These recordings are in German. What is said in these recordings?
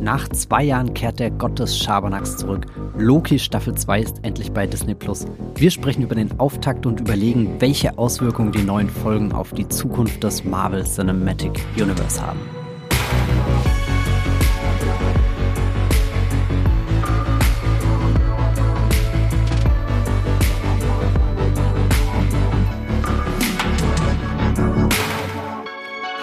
Nach zwei Jahren kehrt der Gott des Schabernacks zurück. Loki Staffel 2 ist endlich bei Disney Plus. Wir sprechen über den Auftakt und überlegen, welche Auswirkungen die neuen Folgen auf die Zukunft des Marvel Cinematic Universe haben.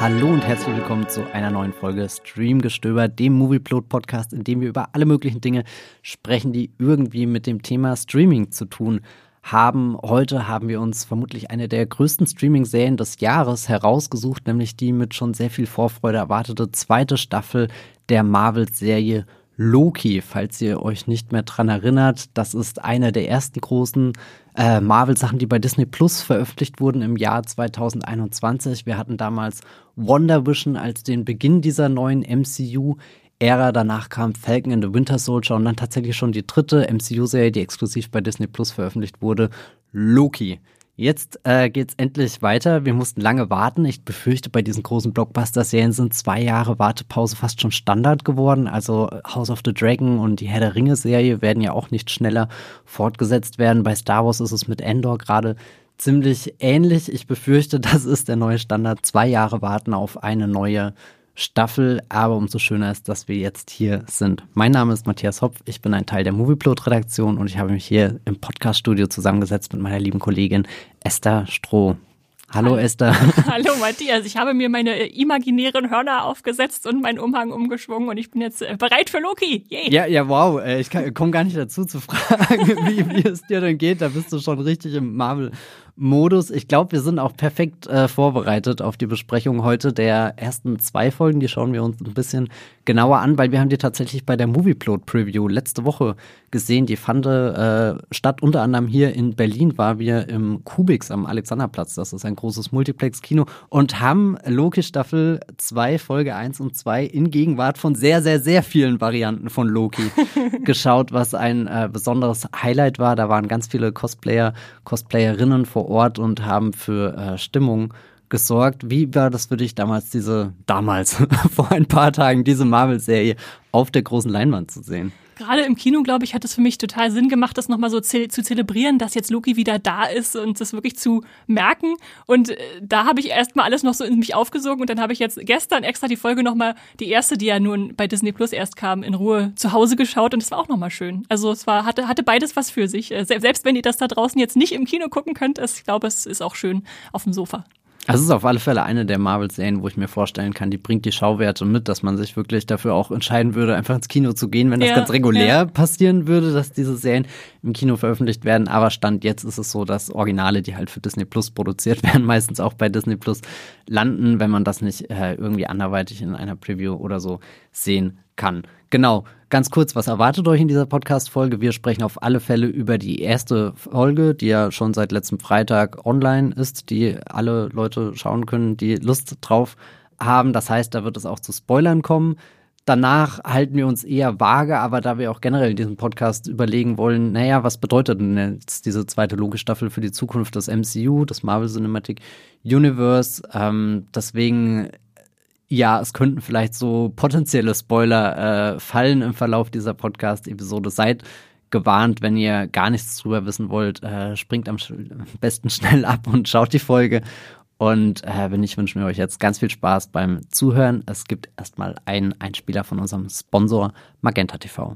Hallo und herzlich willkommen zu einer neuen Folge Streamgestöber, dem Movieplot Podcast, in dem wir über alle möglichen Dinge sprechen, die irgendwie mit dem Thema Streaming zu tun haben. Heute haben wir uns vermutlich eine der größten Streaming-Serien des Jahres herausgesucht, nämlich die mit schon sehr viel Vorfreude erwartete zweite Staffel der Marvel-Serie Loki, falls ihr euch nicht mehr dran erinnert. Das ist eine der ersten großen äh, Marvel-Sachen, die bei Disney Plus veröffentlicht wurden im Jahr 2021. Wir hatten damals Wonder Vision als den Beginn dieser neuen MCU-Ära. Danach kam Falcon and the Winter Soldier und dann tatsächlich schon die dritte MCU-Serie, die exklusiv bei Disney Plus veröffentlicht wurde, Loki. Jetzt äh, geht's endlich weiter. Wir mussten lange warten. Ich befürchte, bei diesen großen Blockbuster-Serien sind zwei Jahre Wartepause fast schon Standard geworden. Also House of the Dragon und die Herr der Ringe-Serie werden ja auch nicht schneller fortgesetzt werden. Bei Star Wars ist es mit Endor gerade ziemlich ähnlich. Ich befürchte, das ist der neue Standard. Zwei Jahre warten auf eine neue Staffel, aber umso schöner ist, dass wir jetzt hier sind. Mein Name ist Matthias Hopf, ich bin ein Teil der Movieplot-Redaktion und ich habe mich hier im Podcast-Studio zusammengesetzt mit meiner lieben Kollegin Esther Stroh. Hallo, Hallo Esther. Hallo Matthias, ich habe mir meine imaginären Hörner aufgesetzt und meinen Umhang umgeschwungen und ich bin jetzt äh, bereit für Loki. Yay. Ja, ja, wow. Äh, ich komme gar nicht dazu zu fragen, wie, wie es dir denn geht. Da bist du schon richtig im Marvel Modus. Ich glaube, wir sind auch perfekt äh, vorbereitet auf die Besprechung heute der ersten zwei Folgen. Die schauen wir uns ein bisschen genauer an, weil wir haben die tatsächlich bei der Movieplot Preview letzte Woche gesehen. Die fand äh, statt unter anderem hier in Berlin, war wir im Kubix am Alexanderplatz. Das ist ein großes Multiplex-Kino und haben Loki Staffel 2, Folge 1 und 2 in Gegenwart von sehr, sehr, sehr vielen Varianten von Loki geschaut, was ein äh, besonderes Highlight war. Da waren ganz viele Cosplayer, Cosplayerinnen vor vor Ort und haben für äh, Stimmung gesorgt. Wie war das für dich damals, diese, damals, vor ein paar Tagen, diese Marvel-Serie auf der großen Leinwand zu sehen? Gerade im Kino, glaube ich, hat es für mich total Sinn gemacht, das nochmal so ze zu zelebrieren, dass jetzt Loki wieder da ist und das wirklich zu merken. Und äh, da habe ich erstmal alles noch so in mich aufgesogen und dann habe ich jetzt gestern extra die Folge nochmal, die erste, die ja nun bei Disney Plus erst kam, in Ruhe zu Hause geschaut und es war auch nochmal schön. Also es war, hatte, hatte beides was für sich. Äh, selbst wenn ihr das da draußen jetzt nicht im Kino gucken könnt, ich glaube, es ist auch schön auf dem Sofa. Also es ist auf alle Fälle eine der Marvel-Serien, wo ich mir vorstellen kann, die bringt die Schauwerte mit, dass man sich wirklich dafür auch entscheiden würde, einfach ins Kino zu gehen, wenn das ja, ganz regulär ja. passieren würde, dass diese Serien im Kino veröffentlicht werden. Aber Stand jetzt ist es so, dass Originale, die halt für Disney Plus produziert werden, meistens auch bei Disney Plus landen, wenn man das nicht äh, irgendwie anderweitig in einer Preview oder so sehen kann. Genau. Ganz kurz, was erwartet euch in dieser Podcast-Folge? Wir sprechen auf alle Fälle über die erste Folge, die ja schon seit letztem Freitag online ist, die alle Leute schauen können, die Lust drauf haben. Das heißt, da wird es auch zu Spoilern kommen. Danach halten wir uns eher vage, aber da wir auch generell in diesem Podcast überlegen wollen, naja, was bedeutet denn jetzt diese zweite Logistaffel für die Zukunft des MCU, des Marvel Cinematic Universe? Ähm, deswegen ja, es könnten vielleicht so potenzielle Spoiler äh, fallen im Verlauf dieser Podcast-Episode. Seid gewarnt, wenn ihr gar nichts drüber wissen wollt, äh, springt am besten schnell ab und schaut die Folge. Und äh, wenn nicht, wünschen wir euch jetzt ganz viel Spaß beim Zuhören. Es gibt erstmal einen Einspieler von unserem Sponsor Magenta TV.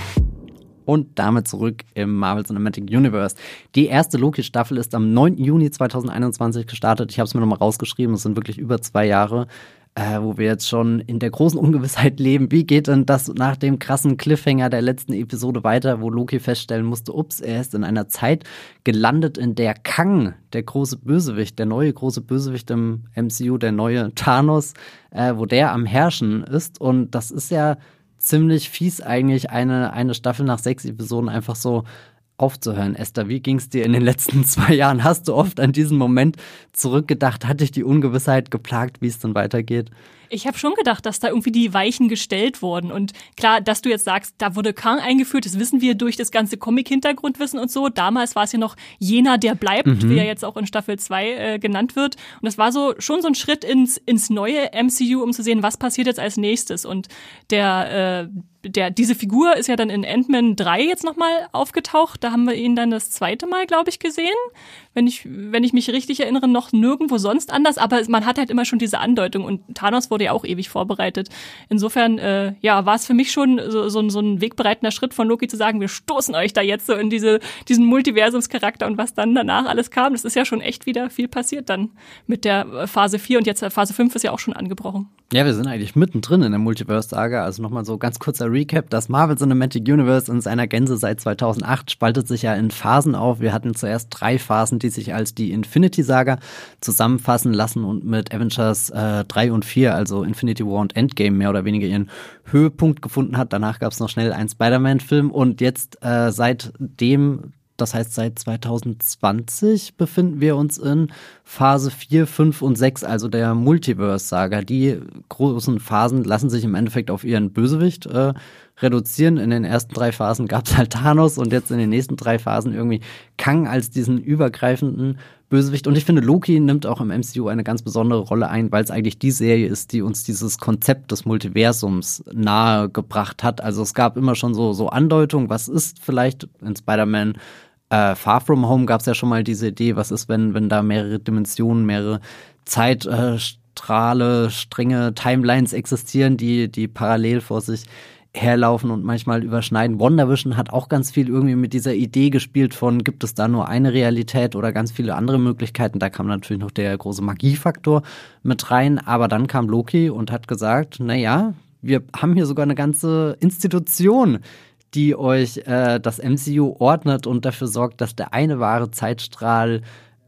und damit zurück im Marvel Cinematic Universe. Die erste Loki-Staffel ist am 9. Juni 2021 gestartet. Ich habe es mir nochmal rausgeschrieben, es sind wirklich über zwei Jahre. Äh, wo wir jetzt schon in der großen Ungewissheit leben. Wie geht denn das nach dem krassen Cliffhanger der letzten Episode weiter, wo Loki feststellen musste, ups, er ist in einer Zeit gelandet, in der Kang, der große Bösewicht, der neue große Bösewicht im MCU, der neue Thanos, äh, wo der am Herrschen ist. Und das ist ja ziemlich fies eigentlich, eine, eine Staffel nach sechs Episoden einfach so aufzuhören. Esther, wie ging es dir in den letzten zwei Jahren? Hast du oft an diesen Moment zurückgedacht? Hat dich die Ungewissheit geplagt, wie es dann weitergeht? Ich habe schon gedacht, dass da irgendwie die Weichen gestellt wurden. Und klar, dass du jetzt sagst, da wurde Kang eingeführt, das wissen wir durch das ganze Comic-Hintergrundwissen und so. Damals war es ja noch jener, der bleibt, mhm. wie er jetzt auch in Staffel 2 äh, genannt wird. Und das war so schon so ein Schritt ins, ins neue MCU, um zu sehen, was passiert jetzt als nächstes. Und der, äh, der, diese Figur ist ja dann in Ant-Man 3 jetzt nochmal aufgetaucht. Da haben wir ihn dann das zweite Mal, glaube ich, gesehen. Wenn ich, wenn ich mich richtig erinnere, noch nirgendwo sonst anders. Aber man hat halt immer schon diese Andeutung und Thanos wurde ja auch ewig vorbereitet. Insofern, äh, ja, war es für mich schon so, so, so ein wegbereitender Schritt von Loki zu sagen, wir stoßen euch da jetzt so in diese, diesen Multiversumscharakter und was dann danach alles kam. Das ist ja schon echt wieder viel passiert dann mit der Phase 4 und jetzt Phase 5 ist ja auch schon angebrochen. Ja, wir sind eigentlich mittendrin in der Multiverse-Saga. Also nochmal so ganz kurzer Recap. Das Marvel Cinematic Universe in seiner Gänze seit 2008 spaltet sich ja in Phasen auf. Wir hatten zuerst drei Phasen, die sich als die Infinity-Saga zusammenfassen lassen und mit Avengers äh, 3 und 4, also Infinity War und Endgame, mehr oder weniger ihren Höhepunkt gefunden hat. Danach gab es noch schnell einen Spider-Man-Film und jetzt äh, seitdem das heißt, seit 2020 befinden wir uns in Phase 4, 5 und 6, also der Multiverse-Saga. Die großen Phasen lassen sich im Endeffekt auf ihren Bösewicht äh, reduzieren. In den ersten drei Phasen gab es halt Thanos und jetzt in den nächsten drei Phasen irgendwie Kang als diesen übergreifenden Bösewicht. Und ich finde, Loki nimmt auch im MCU eine ganz besondere Rolle ein, weil es eigentlich die Serie ist, die uns dieses Konzept des Multiversums nahegebracht hat. Also es gab immer schon so, so Andeutungen, was ist vielleicht in Spider-Man äh, Far From Home gab es ja schon mal diese Idee, was ist, wenn, wenn da mehrere Dimensionen, mehrere Zeitstrahle, Stränge, Timelines existieren, die, die parallel vor sich herlaufen und manchmal überschneiden. WandaVision hat auch ganz viel irgendwie mit dieser Idee gespielt von, gibt es da nur eine Realität oder ganz viele andere Möglichkeiten. Da kam natürlich noch der große Magiefaktor mit rein. Aber dann kam Loki und hat gesagt, na ja, wir haben hier sogar eine ganze Institution, die euch äh, das MCU ordnet und dafür sorgt, dass der eine wahre Zeitstrahl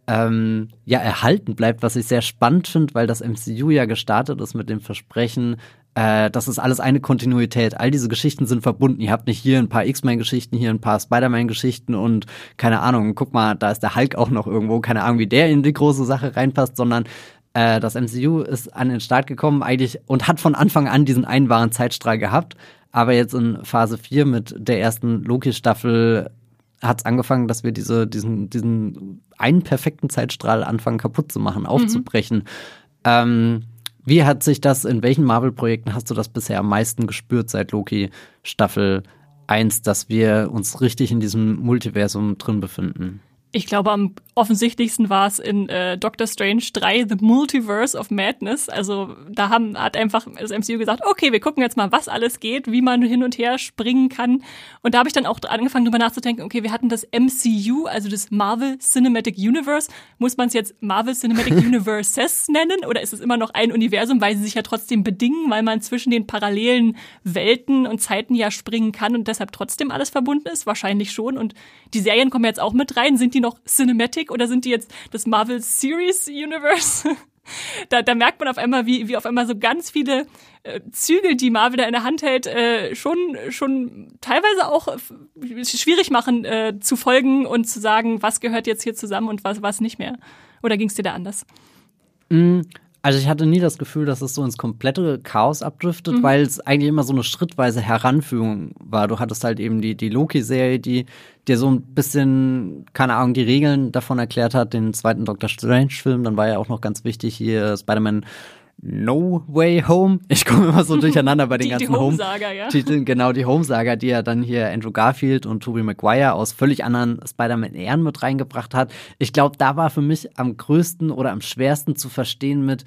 ähm, ja erhalten bleibt, was ich sehr spannend finde, weil das MCU ja gestartet ist mit dem Versprechen, äh, das ist alles eine Kontinuität. All diese Geschichten sind verbunden. Ihr habt nicht hier ein paar X-Men-Geschichten, hier ein paar Spider-Man-Geschichten und keine Ahnung, guck mal, da ist der Hulk auch noch irgendwo, keine Ahnung, wie der in die große Sache reinpasst, sondern äh, das MCU ist an den Start gekommen eigentlich und hat von Anfang an diesen einen wahren Zeitstrahl gehabt. Aber jetzt in Phase 4 mit der ersten Loki-Staffel hat es angefangen, dass wir diese, diesen, diesen einen perfekten Zeitstrahl anfangen kaputt zu machen, aufzubrechen. Mhm. Ähm, wie hat sich das, in welchen Marvel-Projekten hast du das bisher am meisten gespürt seit Loki Staffel 1, dass wir uns richtig in diesem Multiversum drin befinden? Ich glaube, am offensichtlichsten war es in äh, Doctor Strange 3, The Multiverse of Madness. Also da haben, hat einfach das MCU gesagt, okay, wir gucken jetzt mal, was alles geht, wie man hin und her springen kann. Und da habe ich dann auch angefangen, darüber nachzudenken, okay, wir hatten das MCU, also das Marvel Cinematic Universe. Muss man es jetzt Marvel Cinematic Universes nennen oder ist es immer noch ein Universum, weil sie sich ja trotzdem bedingen, weil man zwischen den parallelen Welten und Zeiten ja springen kann und deshalb trotzdem alles verbunden ist? Wahrscheinlich schon. Und die Serien kommen jetzt auch mit rein. Sind die noch Cinematic oder sind die jetzt das Marvel Series Universe? Da, da merkt man auf einmal, wie, wie auf einmal so ganz viele äh, Zügel, die Marvel da in der Hand hält, äh, schon, schon teilweise auch schwierig machen, äh, zu folgen und zu sagen, was gehört jetzt hier zusammen und was, was nicht mehr. Oder ging es dir da anders? Also ich hatte nie das Gefühl, dass es so ins komplette Chaos abdriftet, mhm. weil es eigentlich immer so eine schrittweise Heranführung war. Du hattest halt eben die, die Loki-Serie, die dir so ein bisschen, keine Ahnung, die Regeln davon erklärt hat, den zweiten Doctor Strange-Film. Dann war ja auch noch ganz wichtig hier Spider-Man No Way Home. Ich komme immer so durcheinander bei den die, ganzen die Home ja. Titeln. Genau, die Home-Saga, die ja dann hier Andrew Garfield und Tobey Maguire aus völlig anderen Spider-Man-Ehren mit reingebracht hat. Ich glaube, da war für mich am größten oder am schwersten zu verstehen mit,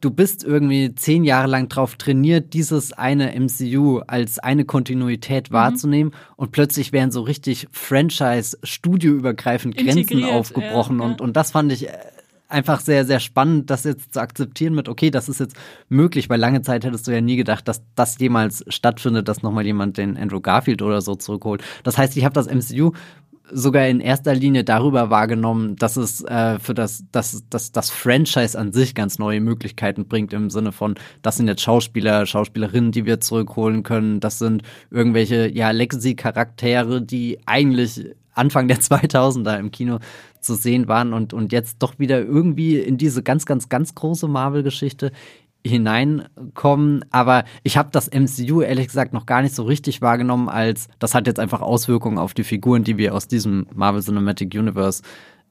du bist irgendwie zehn Jahre lang drauf trainiert, dieses eine MCU als eine Kontinuität mhm. wahrzunehmen und plötzlich werden so richtig Franchise-studioübergreifend Grenzen aufgebrochen ja, ja. Und, und das fand ich äh, einfach sehr, sehr spannend, das jetzt zu akzeptieren mit, okay, das ist jetzt möglich, weil lange Zeit hättest du ja nie gedacht, dass das jemals stattfindet, dass nochmal jemand den Andrew Garfield oder so zurückholt. Das heißt, ich habe das MCU sogar in erster Linie darüber wahrgenommen, dass es äh, für das, das, das, das Franchise an sich ganz neue Möglichkeiten bringt, im Sinne von, das sind jetzt Schauspieler, Schauspielerinnen, die wir zurückholen können, das sind irgendwelche, ja, Legacy-Charaktere, die eigentlich Anfang der 2000er im Kino zu sehen waren und, und jetzt doch wieder irgendwie in diese ganz, ganz, ganz große Marvel-Geschichte hineinkommen. Aber ich habe das MCU ehrlich gesagt noch gar nicht so richtig wahrgenommen, als das hat jetzt einfach Auswirkungen auf die Figuren, die wir aus diesem Marvel Cinematic Universe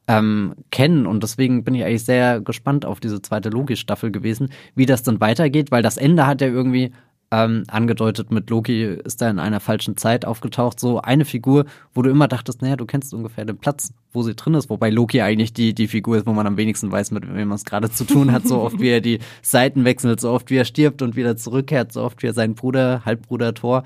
ähm, kennen. Und deswegen bin ich eigentlich sehr gespannt auf diese zweite Logi-Staffel gewesen, wie das dann weitergeht, weil das Ende hat ja irgendwie ähm, angedeutet mit Loki ist da in einer falschen Zeit aufgetaucht. So eine Figur, wo du immer dachtest, naja, du kennst ungefähr den Platz, wo sie drin ist. Wobei Loki eigentlich die, die Figur ist, wo man am wenigsten weiß, mit wem man es gerade zu tun hat. So oft wie er die Seiten wechselt, so oft wie er stirbt und wieder zurückkehrt, so oft wie er seinen Bruder, Halbbruder Thor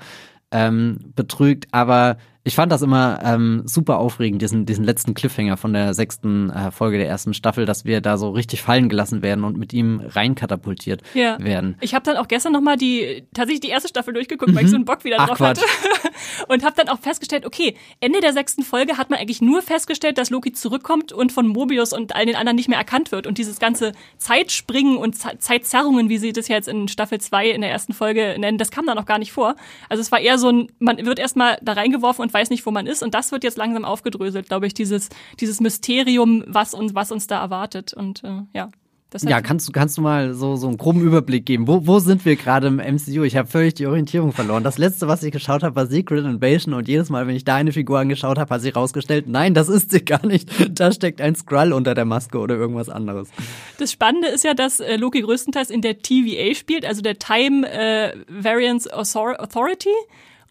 ähm, betrügt. Aber ich fand das immer ähm, super aufregend, diesen, diesen letzten Cliffhanger von der sechsten äh, Folge der ersten Staffel, dass wir da so richtig fallen gelassen werden und mit ihm reinkatapultiert ja. werden. Ich habe dann auch gestern nochmal die tatsächlich die erste Staffel durchgeguckt, mhm. weil ich so einen Bock wieder Ach, drauf Quatsch. hatte. und habe dann auch festgestellt, okay, Ende der sechsten Folge hat man eigentlich nur festgestellt, dass Loki zurückkommt und von Mobius und all den anderen nicht mehr erkannt wird. Und dieses ganze Zeitspringen und Zeitzerrungen, wie sie das jetzt in Staffel 2 in der ersten Folge nennen, das kam da noch gar nicht vor. Also es war eher so ein, man wird erstmal da reingeworfen und weiß nicht, wo man ist. Und das wird jetzt langsam aufgedröselt, glaube ich, dieses, dieses Mysterium, was uns, was uns da erwartet. Und äh, ja. Das heißt, ja, kannst du, kannst du mal so, so einen groben Überblick geben? Wo, wo sind wir gerade im MCU? Ich habe völlig die Orientierung verloren. Das letzte, was ich geschaut habe, war Secret Invasion und jedes Mal, wenn ich da eine Figur angeschaut habe, hat sie rausgestellt, nein, das ist sie gar nicht. Da steckt ein Skrull unter der Maske oder irgendwas anderes. Das Spannende ist ja, dass äh, Loki größtenteils in der TVA spielt, also der Time äh, Variance Authority.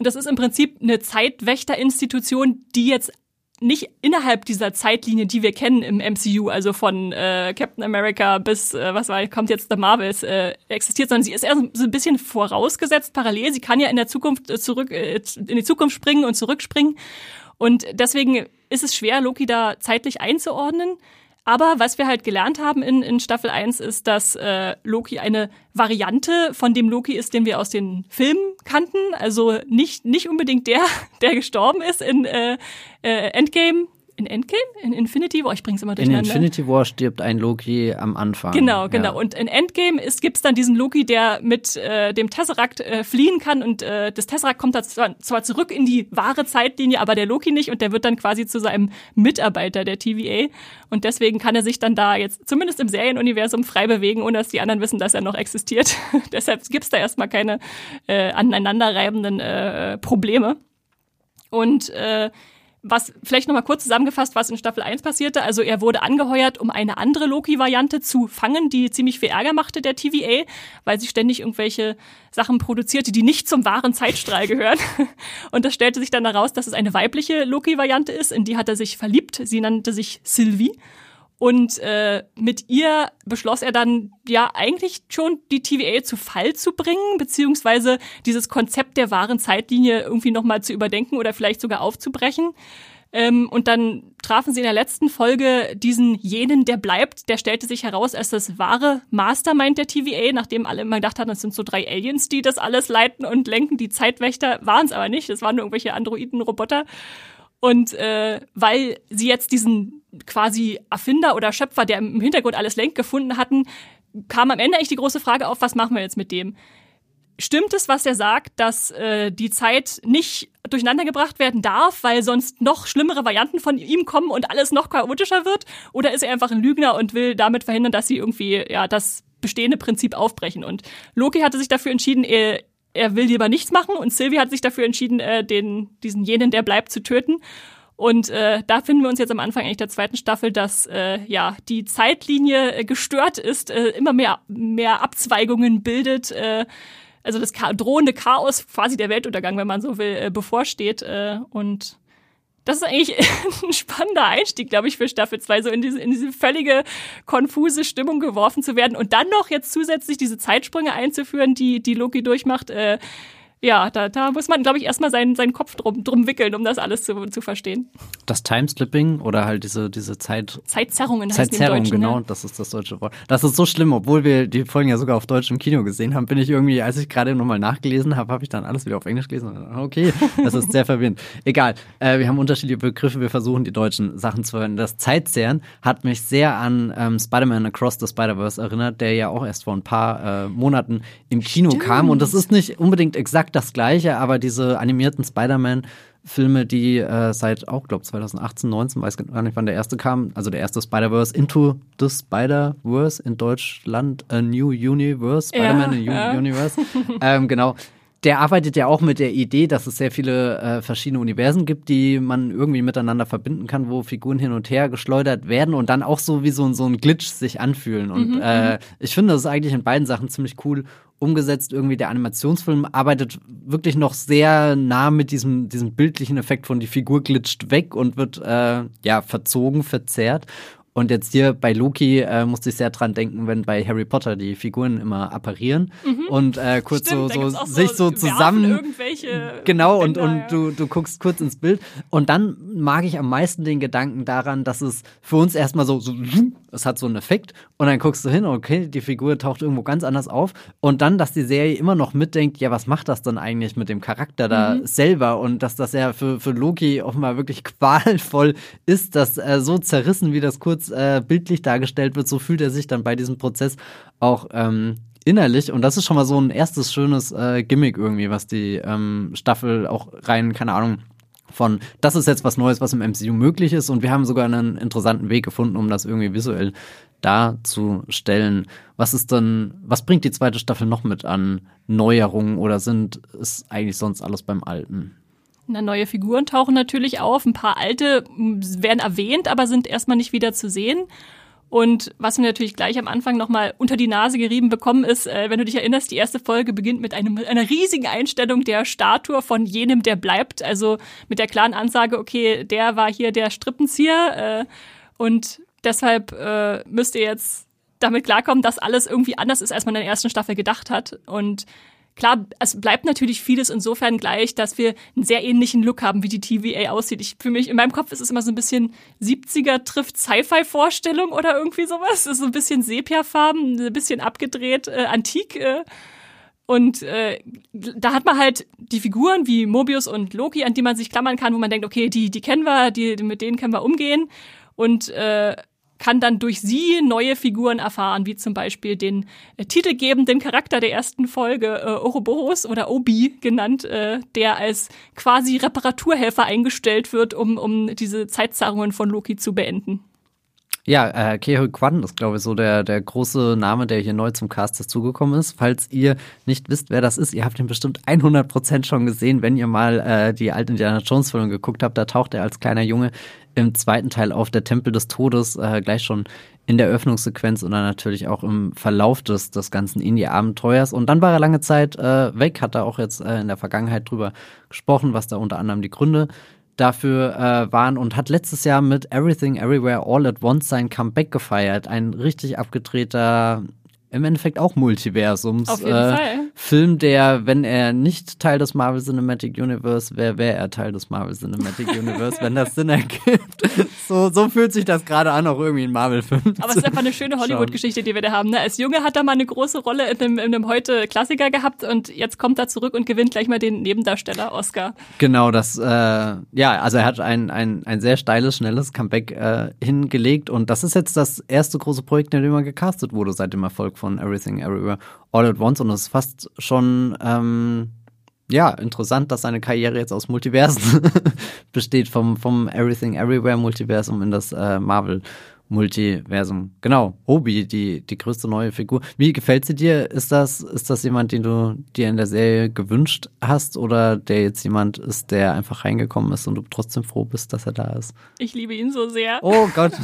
Und das ist im Prinzip eine Zeitwächterinstitution, die jetzt nicht innerhalb dieser Zeitlinie, die wir kennen im MCU, also von äh, Captain America bis, äh, was war, kommt jetzt The Marvels, äh, existiert, sondern sie ist eher so ein bisschen vorausgesetzt, parallel. Sie kann ja in der Zukunft äh, zurück, äh, in die Zukunft springen und zurückspringen. Und deswegen ist es schwer, Loki da zeitlich einzuordnen. Aber was wir halt gelernt haben in, in Staffel 1 ist, dass äh, Loki eine Variante von dem Loki ist, den wir aus den Filmen kannten. Also nicht, nicht unbedingt der, der gestorben ist in äh, äh, Endgame, in Endgame? In Infinity War? Ich bring's immer durcheinander. In Infinity War stirbt ein Loki am Anfang. Genau, genau. Ja. Und in Endgame ist, gibt's dann diesen Loki, der mit äh, dem Tesseract äh, fliehen kann und äh, das Tesseract kommt da zwar, zwar zurück in die wahre Zeitlinie, aber der Loki nicht und der wird dann quasi zu seinem Mitarbeiter der TVA und deswegen kann er sich dann da jetzt zumindest im Serienuniversum frei bewegen, ohne dass die anderen wissen, dass er noch existiert. Deshalb gibt's da erstmal keine äh, aneinanderreibenden äh, Probleme. Und äh, was vielleicht nochmal kurz zusammengefasst, was in Staffel 1 passierte. Also er wurde angeheuert, um eine andere Loki-Variante zu fangen, die ziemlich viel Ärger machte der TVA, weil sie ständig irgendwelche Sachen produzierte, die nicht zum wahren Zeitstrahl gehören. Und das stellte sich dann heraus, dass es eine weibliche Loki-Variante ist, in die hat er sich verliebt. Sie nannte sich Sylvie. Und äh, mit ihr beschloss er dann ja eigentlich schon die TVA zu Fall zu bringen, beziehungsweise dieses Konzept der wahren Zeitlinie irgendwie nochmal zu überdenken oder vielleicht sogar aufzubrechen. Ähm, und dann trafen sie in der letzten Folge diesen jenen, der bleibt. Der stellte sich heraus als das wahre Mastermind der TVA, nachdem alle immer gedacht hatten, es sind so drei Aliens, die das alles leiten und lenken. Die Zeitwächter waren es aber nicht. Es waren nur irgendwelche Androiden-Roboter. Und äh, weil sie jetzt diesen quasi Erfinder oder Schöpfer, der im Hintergrund alles lenkt, gefunden hatten, kam am Ende eigentlich die große Frage auf, was machen wir jetzt mit dem? Stimmt es, was er sagt, dass äh, die Zeit nicht durcheinandergebracht werden darf, weil sonst noch schlimmere Varianten von ihm kommen und alles noch chaotischer wird? Oder ist er einfach ein Lügner und will damit verhindern, dass sie irgendwie ja das bestehende Prinzip aufbrechen. Und Loki hatte sich dafür entschieden, er, er will lieber nichts machen und Sylvie hat sich dafür entschieden, äh, den, diesen jenen, der bleibt, zu töten. Und äh, da finden wir uns jetzt am Anfang eigentlich der zweiten Staffel, dass äh, ja die Zeitlinie äh, gestört ist, äh, immer mehr, mehr Abzweigungen bildet. Äh, also das drohende Chaos, quasi der Weltuntergang, wenn man so will, äh, bevorsteht. Äh, und das ist eigentlich ein spannender Einstieg, glaube ich, für Staffel 2, so in diese, in diese völlige konfuse Stimmung geworfen zu werden und dann noch jetzt zusätzlich diese Zeitsprünge einzuführen, die, die Loki durchmacht. Äh, ja, da, da muss man, glaube ich, erstmal seinen, seinen Kopf drum, drum wickeln, um das alles zu, zu verstehen. Das Timeslipping oder halt diese, diese Zeit. Zeitzerrungen Zeitzerrung, genau, ne? das ist das deutsche Wort. Das ist so schlimm, obwohl wir die Folgen ja sogar auf Deutsch im Kino gesehen haben, bin ich irgendwie, als ich gerade nochmal nachgelesen habe, habe ich dann alles wieder auf Englisch gelesen. Okay, das ist sehr verwirrend. Egal, äh, wir haben unterschiedliche Begriffe, wir versuchen die deutschen Sachen zu verwenden. Das Zeitzerren hat mich sehr an ähm, Spider-Man Across the Spider-Verse erinnert, der ja auch erst vor ein paar äh, Monaten im Kino Stimmt. kam und das ist nicht unbedingt exakt das gleiche, aber diese animierten Spider-Man Filme, die äh, seit auch, glaube 2018, 19, weiß gar nicht, wann der erste kam, also der erste Spider-Verse, Into the Spider-Verse in Deutschland, A New Universe, Spider-Man ja, A New ja. Universe. ähm, genau, der arbeitet ja auch mit der Idee, dass es sehr viele äh, verschiedene Universen gibt, die man irgendwie miteinander verbinden kann, wo Figuren hin und her geschleudert werden und dann auch so wie so, so ein Glitch sich anfühlen. Und mhm, äh, mhm. ich finde, das ist eigentlich in beiden Sachen ziemlich cool umgesetzt. Irgendwie der Animationsfilm arbeitet wirklich noch sehr nah mit diesem, diesem bildlichen Effekt von die Figur glitscht weg und wird äh, ja verzogen, verzerrt. Und jetzt hier bei Loki äh, musste ich sehr dran denken, wenn bei Harry Potter die Figuren immer apparieren mhm. und äh, kurz Stimmt, so, so sich so, zusammen. Irgendwelche genau, und, und du, du guckst kurz ins Bild. Und dann mag ich am meisten den Gedanken daran, dass es für uns erstmal so, so es hat so einen Effekt. Und dann guckst du hin, okay, die Figur taucht irgendwo ganz anders auf. Und dann, dass die Serie immer noch mitdenkt, ja, was macht das dann eigentlich mit dem Charakter da mhm. selber? Und dass das ja für, für Loki offenbar wirklich qualvoll ist, dass äh, so zerrissen, wie das kurz äh, bildlich dargestellt wird, so fühlt er sich dann bei diesem Prozess auch ähm, innerlich. Und das ist schon mal so ein erstes schönes äh, Gimmick irgendwie, was die ähm, Staffel auch rein, keine Ahnung, von, das ist jetzt was Neues, was im MCU möglich ist und wir haben sogar einen interessanten Weg gefunden, um das irgendwie visuell darzustellen. Was ist denn, was bringt die zweite Staffel noch mit an Neuerungen oder sind es eigentlich sonst alles beim Alten? Na, neue Figuren tauchen natürlich auf, ein paar alte werden erwähnt, aber sind erstmal nicht wieder zu sehen. Und was wir natürlich gleich am Anfang nochmal unter die Nase gerieben bekommen, ist, äh, wenn du dich erinnerst, die erste Folge beginnt mit einem, einer riesigen Einstellung der Statue von jenem, der bleibt. Also mit der klaren Ansage, okay, der war hier der Strippenzieher äh, und deshalb äh, müsst ihr jetzt damit klarkommen, dass alles irgendwie anders ist, als man in der ersten Staffel gedacht hat. Und Klar, es bleibt natürlich vieles insofern gleich, dass wir einen sehr ähnlichen Look haben, wie die TVA aussieht. Ich für mich, in meinem Kopf ist es immer so ein bisschen 70er trifft Sci-Fi-Vorstellung oder irgendwie sowas. Es ist so ein bisschen Sepiafarben, ein bisschen abgedreht, äh, antik. Äh. Und äh, da hat man halt die Figuren wie Mobius und Loki, an die man sich klammern kann, wo man denkt, okay, die, die kennen wir, die, mit denen können wir umgehen. Und äh, kann dann durch sie neue Figuren erfahren, wie zum Beispiel den äh, titelgebenden Charakter der ersten Folge, äh, Ouroboros oder Obi genannt, äh, der als quasi Reparaturhelfer eingestellt wird, um, um diese Zeitzerrungen von Loki zu beenden. Ja, äh, Kehoe Kwan ist, glaube ich, so der, der große Name, der hier neu zum Cast dazugekommen ist. Falls ihr nicht wisst, wer das ist, ihr habt ihn bestimmt 100% schon gesehen, wenn ihr mal äh, die alten Indiana Jones-Filme geguckt habt. Da taucht er als kleiner Junge im zweiten Teil auf, der Tempel des Todes, äh, gleich schon in der Öffnungssequenz und dann natürlich auch im Verlauf des, des ganzen Indie-Abenteuers. Und dann war er lange Zeit äh, weg, hat er auch jetzt äh, in der Vergangenheit drüber gesprochen, was da unter anderem die Gründe dafür äh, waren und hat letztes Jahr mit Everything Everywhere All at Once sein Comeback gefeiert. Ein richtig abgedrehter im Endeffekt auch Multiversums. Auf jeden äh, Fall. Film, der, wenn er nicht Teil des Marvel Cinematic Universe wäre, wäre er Teil des Marvel Cinematic Universe, wenn das Sinn ergibt. So, so fühlt sich das gerade an, auch irgendwie in Marvel-Film. Aber es ist einfach eine schöne Hollywood-Geschichte, die wir da haben. Ne? Als Junge hat er mal eine große Rolle in einem, in einem heute Klassiker gehabt und jetzt kommt er zurück und gewinnt gleich mal den Nebendarsteller Oscar. Genau, das, äh, ja, also er hat ein, ein, ein sehr steiles, schnelles Comeback äh, hingelegt und das ist jetzt das erste große Projekt, in dem er gecastet wurde seit dem Erfolg von Everything Everywhere All at Once. Und es ist fast schon ähm, ja interessant, dass seine Karriere jetzt aus Multiversen besteht, vom, vom Everything Everywhere Multiversum in das äh, Marvel Multiversum. Genau, Obi, die, die größte neue Figur. Wie gefällt sie dir? Ist das, ist das jemand, den du dir in der Serie gewünscht hast oder der jetzt jemand ist, der einfach reingekommen ist und du trotzdem froh bist, dass er da ist? Ich liebe ihn so sehr. Oh Gott.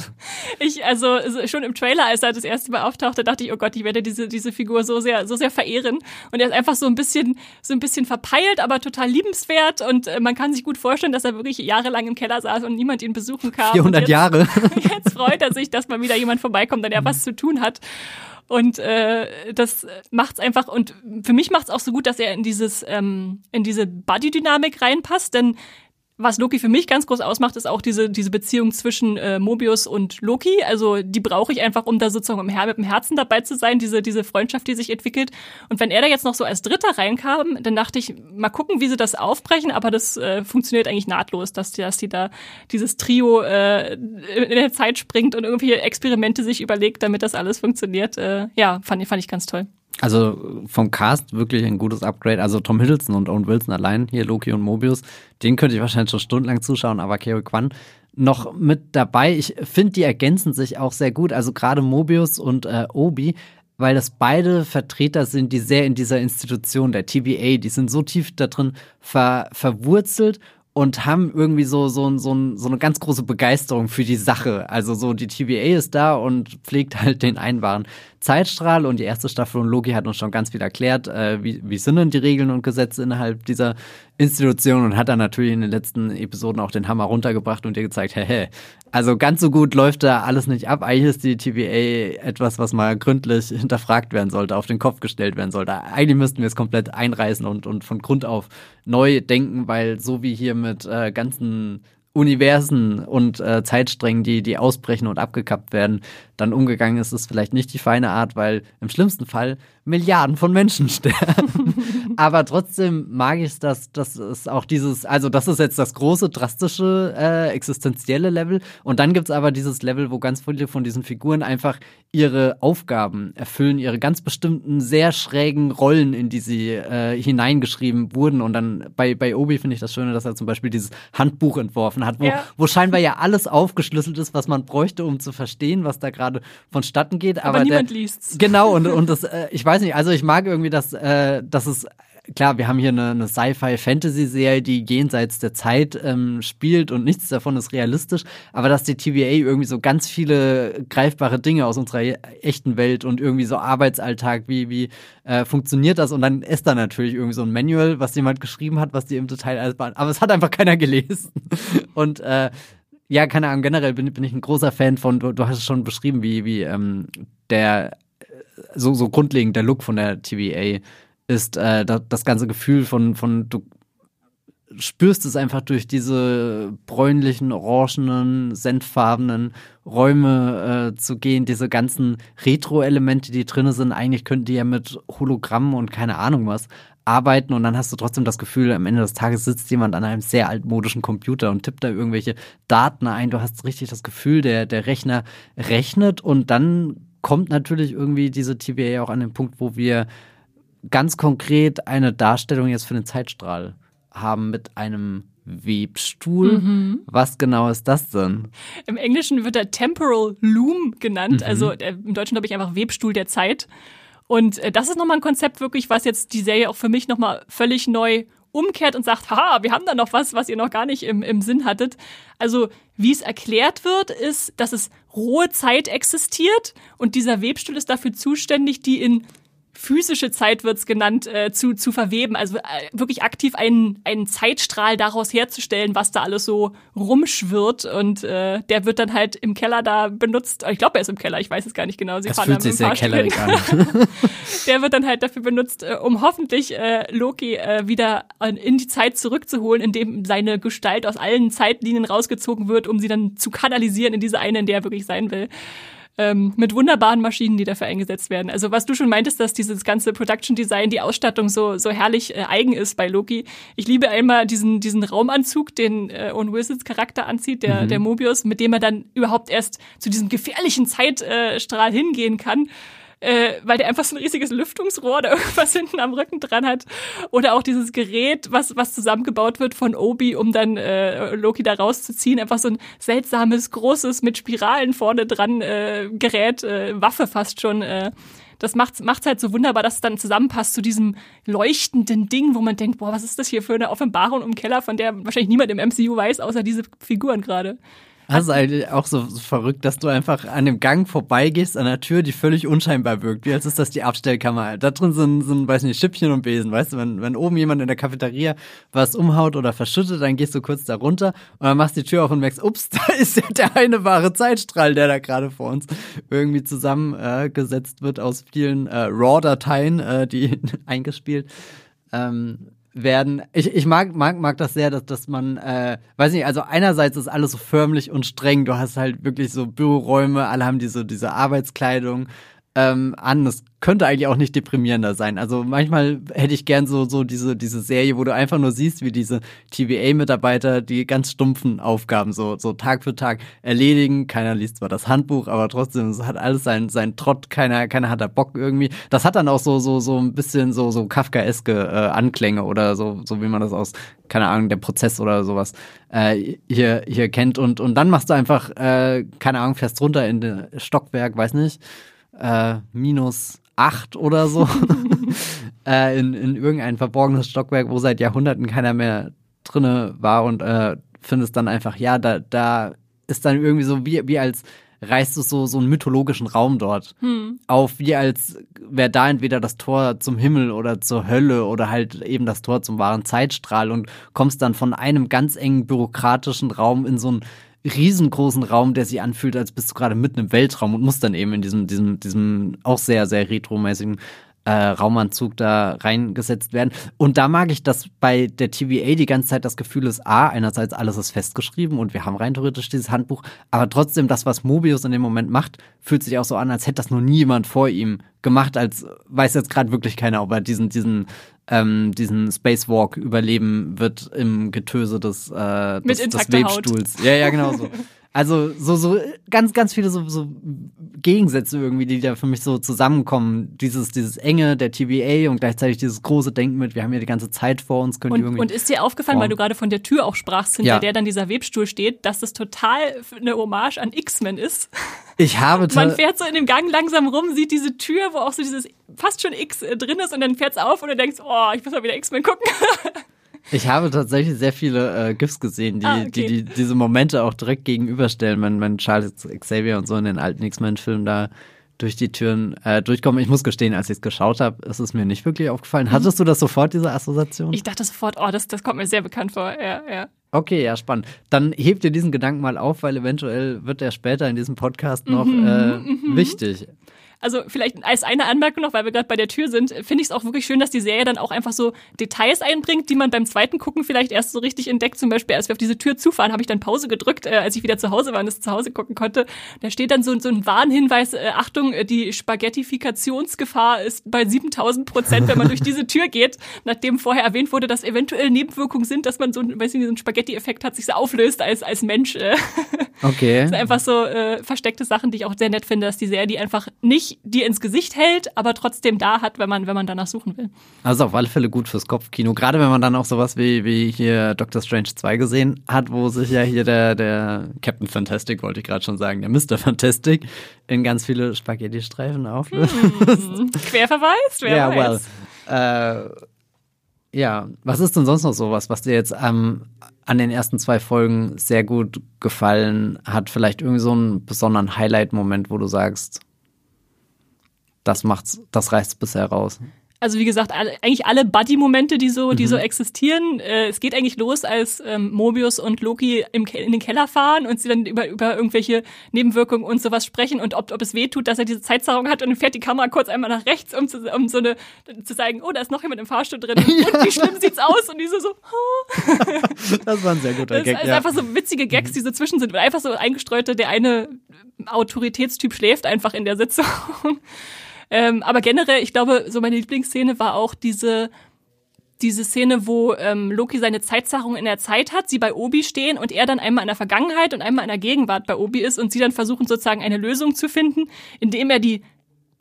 Ich, also schon im Trailer, als er das erste Mal auftauchte, dachte ich, oh Gott, ich werde diese, diese Figur so sehr, so sehr verehren. Und er ist einfach so ein bisschen, so ein bisschen verpeilt, aber total liebenswert und äh, man kann sich gut vorstellen, dass er wirklich jahrelang im Keller saß und niemand ihn besuchen kam. 400 jetzt, Jahre. Jetzt freut er sich, dass mal wieder jemand vorbeikommt, der ja was zu tun hat. Und äh, das macht's einfach und für mich macht's auch so gut, dass er in dieses ähm, in diese Buddy-Dynamik reinpasst, denn was Loki für mich ganz groß ausmacht, ist auch diese, diese Beziehung zwischen äh, Mobius und Loki. Also die brauche ich einfach, um da sozusagen im Her mit dem Herzen dabei zu sein, diese, diese Freundschaft, die sich entwickelt. Und wenn er da jetzt noch so als Dritter reinkam, dann dachte ich, mal gucken, wie sie das aufbrechen, aber das äh, funktioniert eigentlich nahtlos, dass die, dass die da dieses Trio äh, in der Zeit springt und irgendwie Experimente sich überlegt, damit das alles funktioniert. Äh, ja, fand, fand ich ganz toll. Also vom Cast wirklich ein gutes Upgrade. Also Tom Hiddleston und Owen Wilson allein, hier Loki und Mobius, den könnte ich wahrscheinlich schon stundenlang zuschauen, aber Kerry Kwan noch mit dabei. Ich finde, die ergänzen sich auch sehr gut. Also gerade Mobius und äh, Obi, weil das beide Vertreter sind, die sehr in dieser Institution der TBA, die sind so tief da drin ver verwurzelt und haben irgendwie so, so, so, so eine ganz große Begeisterung für die Sache. Also so die TVA ist da und pflegt halt den einen wahren Zeitstrahl und die erste Staffel und Loki hat uns schon ganz viel erklärt, äh, wie, wie sind denn die Regeln und Gesetze innerhalb dieser Institution und hat dann natürlich in den letzten Episoden auch den Hammer runtergebracht und dir gezeigt, hey, hey, also ganz so gut läuft da alles nicht ab. Eigentlich ist die TVA etwas, was mal gründlich hinterfragt werden sollte, auf den Kopf gestellt werden sollte. Eigentlich müssten wir es komplett einreißen und, und von Grund auf neu denken, weil so wie hier mit äh, ganzen Universen und äh, Zeitsträngen, die, die ausbrechen und abgekappt werden, dann umgegangen ist, ist vielleicht nicht die feine Art, weil im schlimmsten Fall Milliarden von Menschen sterben. Aber trotzdem mag ich es, dass das ist auch dieses, also das ist jetzt das große, drastische, äh, existenzielle Level. Und dann gibt es aber dieses Level, wo ganz viele von diesen Figuren einfach ihre Aufgaben erfüllen, ihre ganz bestimmten, sehr schrägen Rollen, in die sie äh, hineingeschrieben wurden. Und dann bei, bei Obi finde ich das Schöne, dass er zum Beispiel dieses Handbuch entworfen hat, wo, ja. wo scheinbar ja alles aufgeschlüsselt ist, was man bräuchte, um zu verstehen, was da gerade vonstatten geht. Aber, aber niemand der, liest's. Genau, und, und das, äh, ich weiß nicht, also ich mag irgendwie, dass, äh, dass es klar, wir haben hier eine, eine Sci-Fi-Fantasy-Serie, die jenseits der Zeit ähm, spielt und nichts davon ist realistisch, aber dass die TVA irgendwie so ganz viele greifbare Dinge aus unserer echten Welt und irgendwie so Arbeitsalltag, wie, wie äh, funktioniert das? Und dann ist da natürlich irgendwie so ein Manual, was jemand geschrieben hat, was die im Detail alles beantwortet. Aber es hat einfach keiner gelesen. Und äh, ja, keine Ahnung, generell bin, bin ich ein großer Fan von, du, du hast es schon beschrieben, wie, wie ähm, der so, so grundlegend der Look von der TVA ist äh, das ganze Gefühl von, von du spürst es einfach durch diese bräunlichen, orangenen, senffarbenen Räume äh, zu gehen, diese ganzen Retro-Elemente, die drin sind. Eigentlich könnten die ja mit Hologrammen und keine Ahnung was arbeiten und dann hast du trotzdem das Gefühl, am Ende des Tages sitzt jemand an einem sehr altmodischen Computer und tippt da irgendwelche Daten ein. Du hast richtig das Gefühl, der, der Rechner rechnet und dann kommt natürlich irgendwie diese TVA auch an den Punkt, wo wir ganz konkret eine Darstellung jetzt für den Zeitstrahl haben mit einem Webstuhl. Mhm. Was genau ist das denn? Im Englischen wird er Temporal Loom genannt, mhm. also im Deutschen glaube ich einfach Webstuhl der Zeit. Und äh, das ist nochmal ein Konzept wirklich, was jetzt die Serie auch für mich nochmal völlig neu umkehrt und sagt, haha, wir haben da noch was, was ihr noch gar nicht im, im Sinn hattet. Also, wie es erklärt wird, ist, dass es rohe Zeit existiert und dieser Webstuhl ist dafür zuständig, die in physische Zeit wird's genannt, äh, zu, zu verweben. Also äh, wirklich aktiv einen, einen Zeitstrahl daraus herzustellen, was da alles so rumschwirrt. Und äh, der wird dann halt im Keller da benutzt. Ich glaube, er ist im Keller, ich weiß es gar nicht genau. Sie das fühlt sich sehr kellerig an. der wird dann halt dafür benutzt, äh, um hoffentlich äh, Loki äh, wieder in die Zeit zurückzuholen, indem seine Gestalt aus allen Zeitlinien rausgezogen wird, um sie dann zu kanalisieren in diese eine, in der er wirklich sein will ähm, mit wunderbaren Maschinen, die dafür eingesetzt werden. Also was du schon meintest, dass dieses ganze Production Design, die Ausstattung so so herrlich äh, eigen ist bei Loki. Ich liebe einmal diesen diesen Raumanzug, den äh, Owen Wilsons Charakter anzieht, der mhm. der Mobius, mit dem er dann überhaupt erst zu diesem gefährlichen Zeitstrahl hingehen kann äh, weil der einfach so ein riesiges Lüftungsrohr oder irgendwas hinten am Rücken dran hat. Oder auch dieses Gerät, was, was zusammengebaut wird von Obi, um dann äh, Loki da rauszuziehen. Einfach so ein seltsames, großes, mit Spiralen vorne dran äh, Gerät, äh, Waffe fast schon. Äh, das macht macht's halt so wunderbar, dass es dann zusammenpasst zu diesem leuchtenden Ding, wo man denkt, boah, was ist das hier für eine Offenbarung im Keller, von der wahrscheinlich niemand im MCU weiß, außer diese Figuren gerade. Das ist eigentlich auch so verrückt, dass du einfach an dem Gang vorbeigehst, an der Tür, die völlig unscheinbar wirkt. Wie als ist das die Abstellkammer? Da drin sind, sind weiß nicht, Schippchen und Besen, weißt du? Wenn, wenn oben jemand in der Cafeteria was umhaut oder verschüttet, dann gehst du kurz da runter und dann machst die Tür auf und merkst, ups, da ist ja der eine wahre Zeitstrahl, der da gerade vor uns irgendwie zusammengesetzt äh, wird aus vielen äh, RAW-Dateien, äh, die eingespielt. Ähm, werden. Ich, ich mag, mag, mag das sehr, dass, dass man, äh, weiß nicht, also einerseits ist alles so förmlich und streng. Du hast halt wirklich so Büroräume, alle haben diese, diese Arbeitskleidung ähm, an. Das könnte eigentlich auch nicht deprimierender sein. Also manchmal hätte ich gern so, so diese, diese Serie, wo du einfach nur siehst, wie diese TVA-Mitarbeiter die ganz stumpfen Aufgaben so, so Tag für Tag erledigen. Keiner liest zwar das Handbuch, aber trotzdem, es hat alles seinen, seinen Trott. Keiner, keiner hat da Bock irgendwie. Das hat dann auch so, so, so ein bisschen so, so Kafkaeske äh, Anklänge oder so, so wie man das aus, keine Ahnung, der Prozess oder sowas äh, hier, hier kennt. Und, und dann machst du einfach, äh, keine Ahnung, fährst runter in den Stockwerk, weiß nicht äh, minus acht oder so äh, in, in irgendein verborgenes Stockwerk, wo seit Jahrhunderten keiner mehr drinne war und äh, findest dann einfach, ja, da, da ist dann irgendwie so wie, wie als reißt du so, so einen mythologischen Raum dort hm. auf, wie als wäre da entweder das Tor zum Himmel oder zur Hölle oder halt eben das Tor zum wahren Zeitstrahl und kommst dann von einem ganz engen bürokratischen Raum in so einen riesengroßen Raum, der sich anfühlt, als bist du gerade mitten im Weltraum und musst dann eben in diesem, diesem, diesem auch sehr, sehr retromäßigen äh, Raumanzug da reingesetzt werden. Und da mag ich, dass bei der TVA die ganze Zeit das Gefühl ist, A, einerseits alles ist festgeschrieben und wir haben rein theoretisch dieses Handbuch, aber trotzdem das, was Mobius in dem Moment macht, fühlt sich auch so an, als hätte das noch nie jemand vor ihm gemacht, als weiß jetzt gerade wirklich keiner, ob er diesen, diesen ähm, diesen Spacewalk überleben wird im Getöse des, äh, des, des Webstuhls. Haut. Ja, ja, genau so. Also so, so ganz, ganz viele so, so Gegensätze irgendwie, die da für mich so zusammenkommen. Dieses, dieses enge der TVA und gleichzeitig dieses große Denken mit, wir haben ja die ganze Zeit vor uns, können und, irgendwie. Und ist dir aufgefallen, weil du gerade von der Tür auch sprachst, hinter ja. der dann dieser Webstuhl steht, dass das total eine Hommage an X-Men ist? Ich habe Man fährt so in dem Gang langsam rum, sieht diese Tür, wo auch so dieses fast schon X äh, drin ist und dann fährt's auf und du denkst, oh, ich muss mal wieder X-Men gucken. Ich habe tatsächlich sehr viele äh, GIFs gesehen, die, ah, okay. die, die diese Momente auch direkt gegenüberstellen, wenn, wenn Charles Xavier und so in den alten X-Men-Filmen da durch die Türen äh, durchkommen. Ich muss gestehen, als ich es geschaut habe, ist es mir nicht wirklich aufgefallen. Mhm. Hattest du das sofort, diese Assoziation? Ich dachte sofort, oh, das, das kommt mir sehr bekannt vor. Ja, ja. Okay, ja, spannend. Dann hebt ihr diesen Gedanken mal auf, weil eventuell wird er später in diesem Podcast noch mhm, äh, mhm. wichtig. Also vielleicht als eine Anmerkung noch, weil wir gerade bei der Tür sind, finde ich es auch wirklich schön, dass die Serie dann auch einfach so Details einbringt, die man beim zweiten Gucken vielleicht erst so richtig entdeckt. Zum Beispiel, als wir auf diese Tür zufahren, habe ich dann Pause gedrückt, äh, als ich wieder zu Hause war und es zu Hause gucken konnte. Da steht dann so, so ein Warnhinweis, äh, Achtung, äh, die Spaghettifikationsgefahr ist bei 7000 Prozent, wenn man durch diese Tür geht, nachdem vorher erwähnt wurde, dass eventuell Nebenwirkungen sind, dass man so, weiß nicht, so einen Spaghetti-Effekt hat, sich so auflöst als, als Mensch. Äh. Okay. das sind einfach so äh, versteckte Sachen, die ich auch sehr nett finde, dass die Serie die einfach nicht nicht dir ins Gesicht hält, aber trotzdem da hat, wenn man, wenn man danach suchen will. Also auf alle Fälle gut fürs Kopfkino. Gerade wenn man dann auch sowas wie, wie hier Doctor Strange 2 gesehen hat, wo sich ja hier der, der Captain Fantastic, wollte ich gerade schon sagen, der Mr. Fantastic in ganz viele Spaghetti-Streifen auflöst. Hm, querverweist, wer ja, weiß. Well, äh, ja, was ist denn sonst noch sowas, was dir jetzt ähm, an den ersten zwei Folgen sehr gut gefallen hat? Vielleicht irgendwie so einen besonderen Highlight-Moment, wo du sagst, das macht's, das reißt bisher raus. Also wie gesagt, alle, eigentlich alle Buddy-Momente, die so, die mhm. so existieren. Äh, es geht eigentlich los, als ähm, Mobius und Loki im, in den Keller fahren und sie dann über, über irgendwelche Nebenwirkungen und sowas sprechen und ob, ob es weh tut, dass er diese Zeitzerrung hat und dann fährt die Kamera kurz einmal nach rechts, um, zu, um so eine zu sagen, oh, da ist noch jemand im Fahrstuhl drin ja. und wie schlimm sieht's aus und die so so. Oh. das war ein sehr guter das Gag. Das ist ja. einfach so witzige Gags, die so zwischen sind, einfach so eingestreute, der eine Autoritätstyp schläft einfach in der Sitzung. Ähm, aber generell, ich glaube, so meine Lieblingsszene war auch diese diese Szene, wo ähm, Loki seine Zeitsachen in der Zeit hat, sie bei Obi stehen und er dann einmal in der Vergangenheit und einmal in der Gegenwart bei Obi ist und sie dann versuchen sozusagen eine Lösung zu finden, indem er die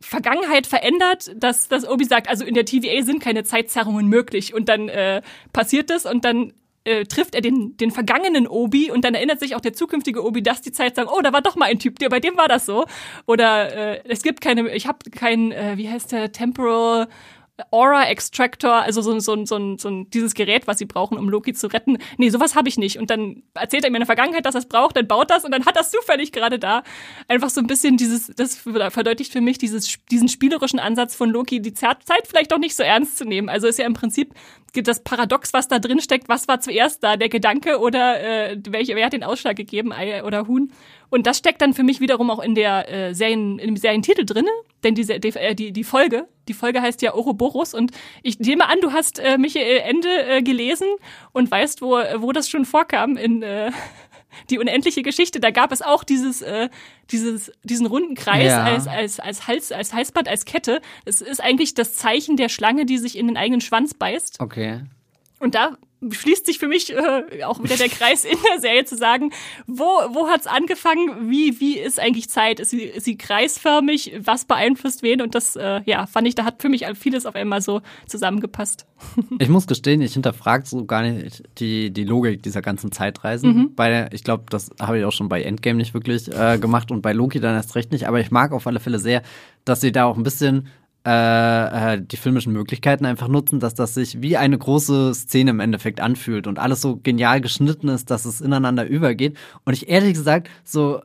Vergangenheit verändert, dass, dass Obi sagt, also in der TVA sind keine Zeitzerrungen möglich. Und dann äh, passiert das und dann äh, trifft er den, den vergangenen Obi und dann erinnert sich auch der zukünftige Obi, dass die Zeit sagen, oh, da war doch mal ein Typ, der bei dem war das so. Oder äh, es gibt keine, ich habe kein, äh, wie heißt der, Temporal Aura Extractor, also so, so, so, so dieses Gerät, was sie brauchen, um Loki zu retten. Nee, sowas habe ich nicht. Und dann erzählt er mir in der Vergangenheit, dass er es braucht, dann baut das und dann hat das zufällig gerade da. Einfach so ein bisschen dieses, das verdeutlicht für mich dieses, diesen spielerischen Ansatz von Loki, die Zeit vielleicht doch nicht so ernst zu nehmen. Also ist ja im Prinzip das Paradox, was da drin steckt, was war zuerst da, der Gedanke oder äh, welche, wer hat den Ausschlag gegeben, Ei oder Huhn? Und das steckt dann für mich wiederum auch in der äh, Serien, in dem Serientitel drinne, denn diese, die, äh, die, die Folge, die Folge heißt ja Ouroboros und ich nehme an, du hast äh, Michael Ende äh, gelesen und weißt, wo, wo das schon vorkam in äh, die unendliche Geschichte. Da gab es auch dieses, äh, dieses, diesen runden Kreis ja. als, als, als Hals, als Halsband, als Kette. Das ist eigentlich das Zeichen der Schlange, die sich in den eigenen Schwanz beißt. Okay. Und da schließt sich für mich äh, auch wieder der Kreis in der Serie zu sagen, wo, wo hat's angefangen? Wie, wie ist eigentlich Zeit? Ist sie, ist sie kreisförmig? Was beeinflusst wen? Und das, äh, ja, fand ich, da hat für mich vieles auf einmal so zusammengepasst. Ich muss gestehen, ich hinterfrage so gar nicht die, die Logik dieser ganzen Zeitreisen. Mhm. Bei, ich glaube, das habe ich auch schon bei Endgame nicht wirklich äh, gemacht und bei Loki dann erst recht nicht. Aber ich mag auf alle Fälle sehr, dass sie da auch ein bisschen äh, äh, die filmischen Möglichkeiten einfach nutzen, dass das sich wie eine große Szene im Endeffekt anfühlt und alles so genial geschnitten ist, dass es ineinander übergeht. Und ich ehrlich gesagt so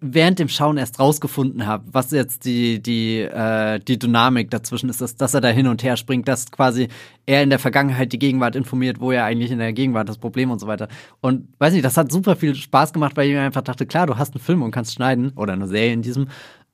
während dem Schauen erst rausgefunden habe, was jetzt die die äh, die Dynamik dazwischen ist, dass, dass er da hin und her springt, dass quasi er in der Vergangenheit die Gegenwart informiert, wo er eigentlich in der Gegenwart das Problem und so weiter. Und weiß nicht, das hat super viel Spaß gemacht, weil ich mir einfach dachte, klar, du hast einen Film und kannst schneiden oder eine Serie in diesem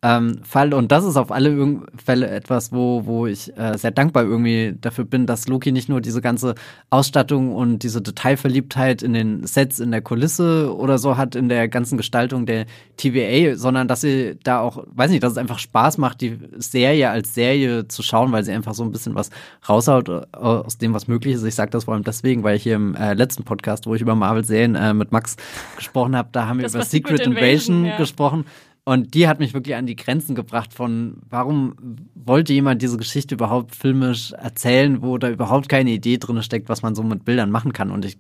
ähm, Fall. Und das ist auf alle Fälle etwas, wo, wo ich äh, sehr dankbar irgendwie dafür bin, dass Loki nicht nur diese ganze Ausstattung und diese Detailverliebtheit in den Sets, in der Kulisse oder so hat, in der ganzen Gestaltung der TVA, sondern dass sie da auch, weiß nicht, dass es einfach Spaß macht, die Serie als Serie zu schauen, weil sie einfach so ein bisschen was raushaut äh, aus dem, was möglich ist. Ich sage das vor allem deswegen, weil ich hier im äh, letzten Podcast, wo ich über Marvel-Serien äh, mit Max gesprochen habe, da haben wir das über Secret Invasion, Invasion ja. gesprochen. Und die hat mich wirklich an die Grenzen gebracht von, warum wollte jemand diese Geschichte überhaupt filmisch erzählen, wo da überhaupt keine Idee drin steckt, was man so mit Bildern machen kann. Und ich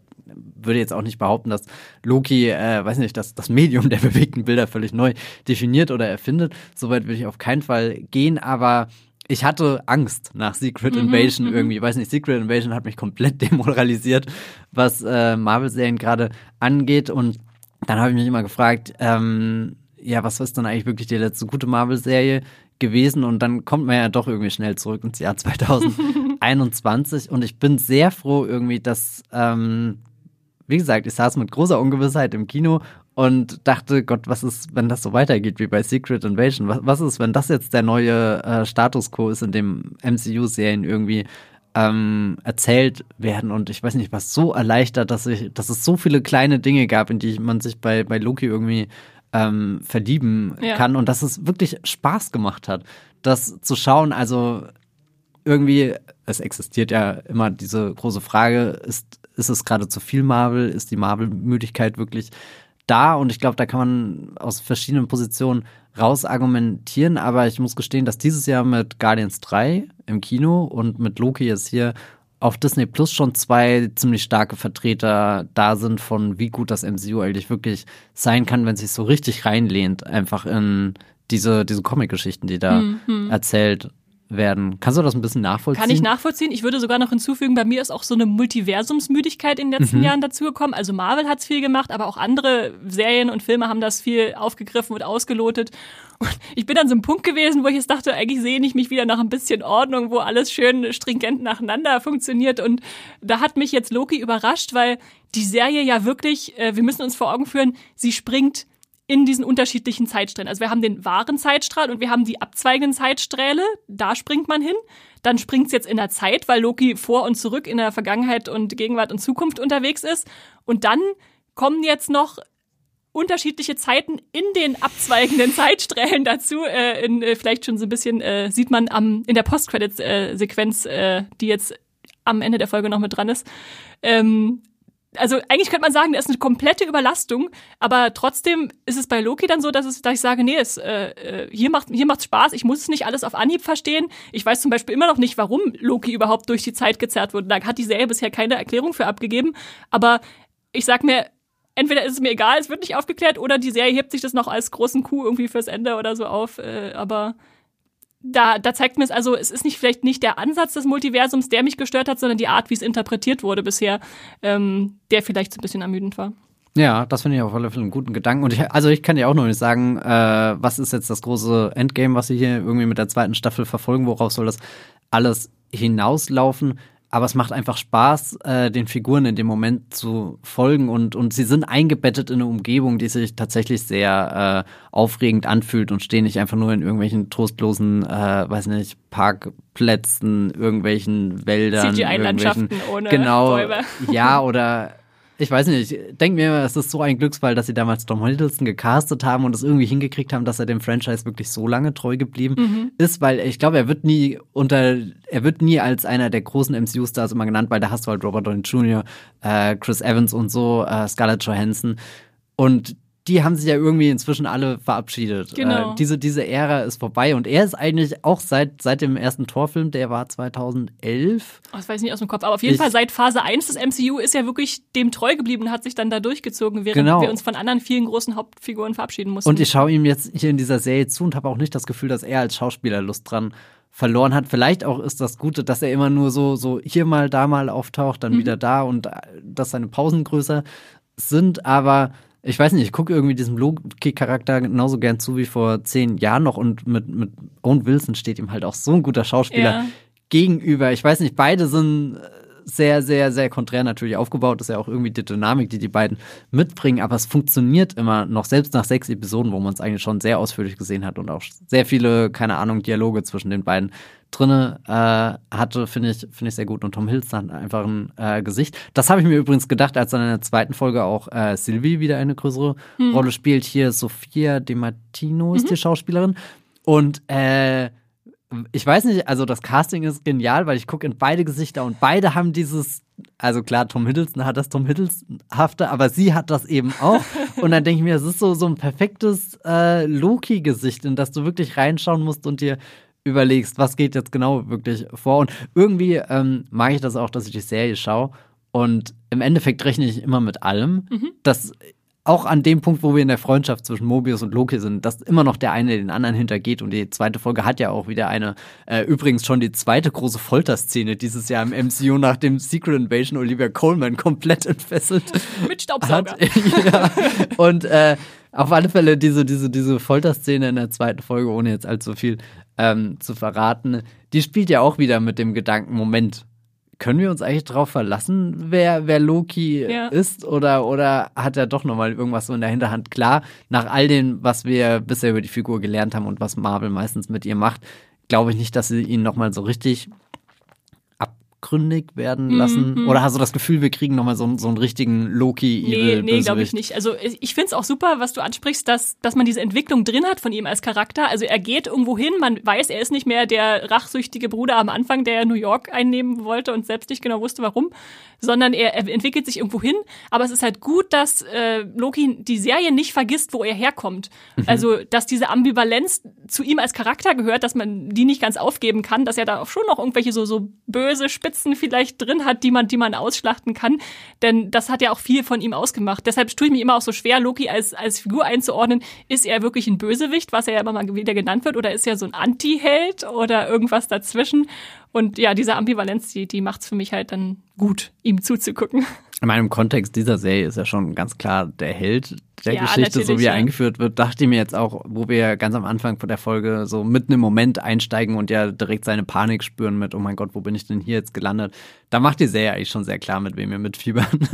würde jetzt auch nicht behaupten, dass Loki, äh, weiß nicht, dass das Medium der bewegten Bilder völlig neu definiert oder erfindet. Soweit würde ich auf keinen Fall gehen, aber ich hatte Angst nach Secret mhm, Invasion mhm, irgendwie. Weiß nicht, Secret Invasion hat mich komplett demoralisiert, was äh, Marvel-Serien gerade angeht. Und dann habe ich mich immer gefragt, ähm, ja, was ist dann eigentlich wirklich die letzte gute Marvel-Serie gewesen? Und dann kommt man ja doch irgendwie schnell zurück ins Jahr 2021. und ich bin sehr froh irgendwie, dass, ähm, wie gesagt, ich saß mit großer Ungewissheit im Kino und dachte, Gott, was ist, wenn das so weitergeht wie bei Secret Invasion? Was, was ist, wenn das jetzt der neue äh, Status quo ist, in dem MCU-Serien irgendwie ähm, erzählt werden und ich weiß nicht, was so erleichtert, dass ich, dass es so viele kleine Dinge gab, in die man sich bei, bei Loki irgendwie ähm, verlieben ja. kann und dass es wirklich Spaß gemacht hat, das zu schauen. Also irgendwie, es existiert ja immer diese große Frage, ist, ist es gerade zu viel Marvel? Ist die Marvel-Müdigkeit wirklich da? Und ich glaube, da kann man aus verschiedenen Positionen raus argumentieren, aber ich muss gestehen, dass dieses Jahr mit Guardians 3 im Kino und mit Loki jetzt hier auf Disney Plus schon zwei ziemlich starke Vertreter da sind von wie gut das MCU eigentlich wirklich sein kann, wenn es sich so richtig reinlehnt, einfach in diese, diese Comic-Geschichten, die da mhm. erzählt werden. Kannst du das ein bisschen nachvollziehen? Kann ich nachvollziehen. Ich würde sogar noch hinzufügen, bei mir ist auch so eine Multiversumsmüdigkeit in den letzten mhm. Jahren dazugekommen. Also Marvel hat es viel gemacht, aber auch andere Serien und Filme haben das viel aufgegriffen und ausgelotet. Und ich bin dann so ein Punkt gewesen, wo ich jetzt dachte, eigentlich sehne ich mich wieder nach ein bisschen Ordnung, wo alles schön stringent nacheinander funktioniert. Und da hat mich jetzt Loki überrascht, weil die Serie ja wirklich, äh, wir müssen uns vor Augen führen, sie springt in diesen unterschiedlichen Zeitstrahlen. Also wir haben den wahren Zeitstrahl und wir haben die abzweigenden Zeitsträhle. Da springt man hin. Dann springt es jetzt in der Zeit, weil Loki vor und zurück in der Vergangenheit und Gegenwart und Zukunft unterwegs ist. Und dann kommen jetzt noch unterschiedliche Zeiten in den abzweigenden Zeitstrählen dazu. Äh, in, äh, vielleicht schon so ein bisschen äh, sieht man am, in der Post-Credits-Sequenz, äh, die jetzt am Ende der Folge noch mit dran ist. Ähm, also eigentlich könnte man sagen, das ist eine komplette Überlastung, aber trotzdem ist es bei Loki dann so, dass, es, dass ich sage, nee, es, äh, äh, hier macht hier Spaß, ich muss es nicht alles auf Anhieb verstehen. Ich weiß zum Beispiel immer noch nicht, warum Loki überhaupt durch die Zeit gezerrt wurde. Da hat die Serie bisher keine Erklärung für abgegeben, aber ich sag mir, entweder ist es mir egal, es wird nicht aufgeklärt, oder die Serie hebt sich das noch als großen Coup irgendwie fürs Ende oder so auf, äh, aber da, da zeigt mir es, also es ist nicht vielleicht nicht der Ansatz des Multiversums, der mich gestört hat, sondern die Art, wie es interpretiert wurde bisher, ähm, der vielleicht so ein bisschen ermüdend war. Ja, das finde ich auf alle Fälle einen guten Gedanken. Und ich, also ich kann dir auch noch nicht sagen, äh, was ist jetzt das große Endgame, was sie hier irgendwie mit der zweiten Staffel verfolgen, worauf soll das alles hinauslaufen? Aber es macht einfach Spaß, äh, den Figuren in dem Moment zu folgen und, und sie sind eingebettet in eine Umgebung, die sich tatsächlich sehr äh, aufregend anfühlt und stehen nicht einfach nur in irgendwelchen trostlosen, äh, weiß nicht, Parkplätzen, irgendwelchen Wäldern. CGI-Landschaften ohne genau, Bäume. Ja, oder ich weiß nicht, ich denke mir, es ist so ein Glücksfall, dass sie damals Tom Hiddleston gecastet haben und es irgendwie hingekriegt haben, dass er dem Franchise wirklich so lange treu geblieben mhm. ist, weil ich glaube, er wird nie unter, er wird nie als einer der großen MCU-Stars immer genannt, weil da hast du halt Robert Downey Jr., äh, Chris Evans und so, äh, Scarlett Johansson und die haben sich ja irgendwie inzwischen alle verabschiedet. Genau. Äh, diese, diese Ära ist vorbei und er ist eigentlich auch seit, seit dem ersten Torfilm, der war 2011. Oh, das weiß ich nicht aus dem Kopf, aber auf jeden Ich- Fall seit Phase 1 des MCU ist er wirklich dem treu geblieben und hat sich dann da durchgezogen, während Genau. wir uns von anderen vielen großen Hauptfiguren verabschieden mussten. Und ich schaue ihm jetzt hier in dieser Serie zu und habe auch nicht das Gefühl, dass er als Schauspieler Lust dran verloren hat. Vielleicht auch ist das Gute, dass er immer nur so, so hier mal, da mal auftaucht, dann wieder da und äh, dass seine Pausen größer sind. Aber ich weiß nicht, ich gucke irgendwie diesem Loki-Charakter genauso gern zu wie vor zehn Jahren noch und mit, mit Owen Wilson steht ihm halt auch so ein guter Schauspieler Ja. gegenüber. Ich weiß nicht, beide sind äh, sehr, sehr, sehr konträr natürlich aufgebaut. Das ist ja auch irgendwie die Dynamik, die die beiden mitbringen. Aber es funktioniert immer noch, selbst nach sechs Episoden, wo man es eigentlich schon sehr ausführlich gesehen hat und auch sehr viele, keine Ahnung, Dialoge zwischen den beiden drinne äh, hatte, finde ich, finde ich sehr gut. Und Tom Hiddleston hat einfach ein äh, Gesicht. Das habe ich mir übrigens gedacht, als dann in der zweiten Folge auch äh, Sylvie wieder eine größere Rolle spielt. Hier Sophia De Martino ist die Schauspielerin. Und äh, ich weiß nicht, also das Casting ist genial, weil ich gucke in beide Gesichter und beide haben dieses, also klar, Tom Hiddleston hat das Tom Hiddleston-hafte, aber sie hat das eben auch. und dann denke ich mir, es ist so, so ein perfektes äh, Loki-Gesicht, in das du wirklich reinschauen musst und dir überlegst, was geht jetzt genau wirklich vor. Und irgendwie ähm, mag ich das auch, dass ich die Serie schaue. Und im Endeffekt rechne ich immer mit allem, dass auch an dem Punkt, wo wir in der Freundschaft zwischen Mobius und Loki sind, dass immer noch der eine den anderen hintergeht und die zweite Folge hat ja auch wieder eine, äh, übrigens schon die zweite große Folterszene dieses Jahr im MCU, nachdem Secret Invasion Olivia Coleman komplett entfesselt mit Staubsauger. hat. ja. Und äh, auf alle Fälle diese, diese, diese Folterszene in der zweiten Folge, ohne jetzt allzu viel ähm, zu verraten, die spielt ja auch wieder mit dem Gedanken, Moment, können wir uns eigentlich darauf verlassen, wer, wer Loki Ja. ist? Oder, oder hat er doch nochmal irgendwas so in der Hinterhand? Klar, nach all dem, was wir bisher über die Figur gelernt haben und was Marvel meistens mit ihr macht, glaube ich nicht, dass sie ihn nochmal so richtig abgründig werden lassen. Oder hast du das Gefühl, wir kriegen nochmal so, so einen richtigen loki Nee, evil nee, glaube ich nicht. Also ich finde es auch super, was du ansprichst, dass, dass man diese Entwicklung drin hat von ihm als Charakter. Also er geht irgendwo hin, man weiß, er ist nicht mehr der rachsüchtige Bruder am Anfang, der New York einnehmen wollte und selbst nicht genau wusste, warum, sondern er, er entwickelt sich irgendwo hin. Aber es ist halt gut, dass äh, Loki die Serie nicht vergisst, wo er herkommt. Also, dass diese Ambivalenz zu ihm als Charakter gehört, dass man die nicht ganz aufgeben kann, dass er da auch schon noch irgendwelche so, so böse Spitzen vielleicht drin hat, die man, die man ausschlachten kann. Denn das hat ja auch viel von ihm ausgemacht. Deshalb tue ich mir immer auch so schwer, Loki als, als Figur einzuordnen. Ist er wirklich ein Bösewicht, was er ja immer mal wieder genannt wird, oder ist er so ein Anti-Held oder irgendwas dazwischen? Und ja, diese Ambivalenz, die, die macht's für mich halt dann gut, ihm zuzugucken. In meinem Kontext dieser Serie ist er schon ganz klar der Held der Ja, Geschichte, so wie er ja. eingeführt wird. Dachte ich mir jetzt auch, wo wir ganz am Anfang von der Folge so mitten im Moment einsteigen und ja direkt seine Panik spüren mit, oh mein Gott, wo bin ich denn hier jetzt gelandet? Da macht die Serie eigentlich schon sehr klar, mit wem wir mitfiebern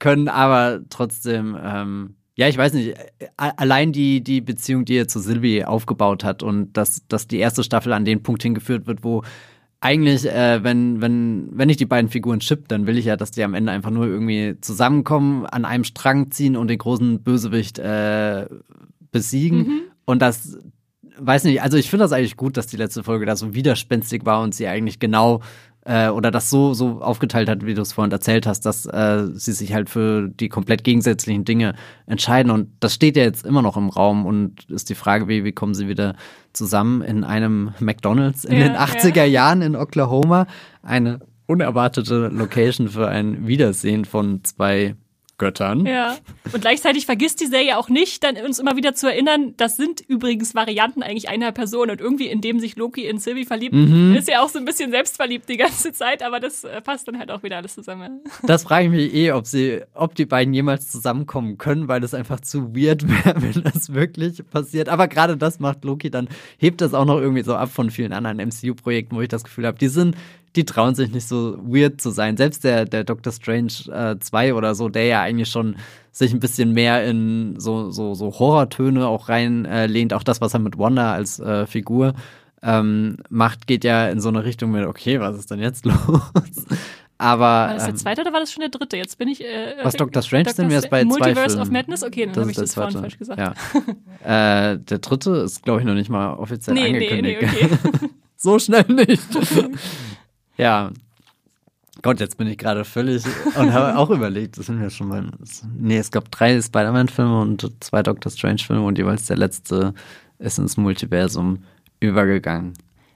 können, aber trotzdem, ähm, ja, ich weiß nicht, allein die, die Beziehung, die er zu Sylvie aufgebaut hat und dass, dass die erste Staffel an den Punkt hingeführt wird, wo eigentlich, äh, wenn, wenn, wenn ich die beiden Figuren chip, dann will ich ja, dass die am Ende einfach nur irgendwie zusammenkommen, an einem Strang ziehen und den großen Bösewicht äh, besiegen. Und das, weiß nicht, also ich finde das eigentlich gut, dass die letzte Folge da so widerspenstig war und sie eigentlich genau äh, oder das so, so aufgeteilt hat, wie du es vorhin erzählt hast, dass äh, sie sich halt für die komplett gegensätzlichen Dinge entscheiden. Und das steht ja jetzt immer noch im Raum und ist die Frage, wie, wie kommen sie wieder zusammen in einem McDonalds in Ja, den 80er Jahren in Oklahoma. Eine unerwartete Location für ein Wiedersehen von zwei Göttern. Ja. Und gleichzeitig vergisst die Serie auch nicht, dann uns immer wieder zu erinnern, das sind übrigens Varianten eigentlich einer Person und irgendwie, indem sich Loki in Sylvie verliebt, Mhm. ist ja auch so ein bisschen selbstverliebt die ganze Zeit, aber das äh, passt dann halt auch wieder alles zusammen. Das frage ich mich eh, ob sie, ob die beiden jemals zusammenkommen können, weil das einfach zu weird wäre, wenn das wirklich passiert. Aber gerade das macht Loki dann, hebt das auch noch irgendwie so ab von vielen anderen MCU-Projekten, wo ich das Gefühl habe, die sind, die trauen sich nicht so weird zu sein. Selbst der, der Doctor Strange äh, 2 oder so, der ja eigentlich schon sich ein bisschen mehr in so, so, so Horrortöne auch reinlehnt. Äh, lehnt. auch das, was er mit Wanda als äh, Figur ähm, macht, geht ja in so eine Richtung mit, okay, was ist denn jetzt los? Aber War das der ähm, zweite oder war das schon der dritte? Jetzt bin ich. Äh, Was Dr. Strange sind wir jetzt bei zwei Multiverse of Madness? Okay, dann habe ich das vorhin falsch gesagt. Ja. äh, der dritte ist, glaube ich, noch nicht mal offiziell Nee, nee, angekündigt. nee, okay. so schnell nicht. Ja. Gott, jetzt bin ich gerade völlig und habe auch überlegt, das sind wir schon mal. Nee, es gab drei Spider-Man-Filme und zwei Doctor Strange-Filme und jeweils der letzte ist ins Multiversum übergegangen.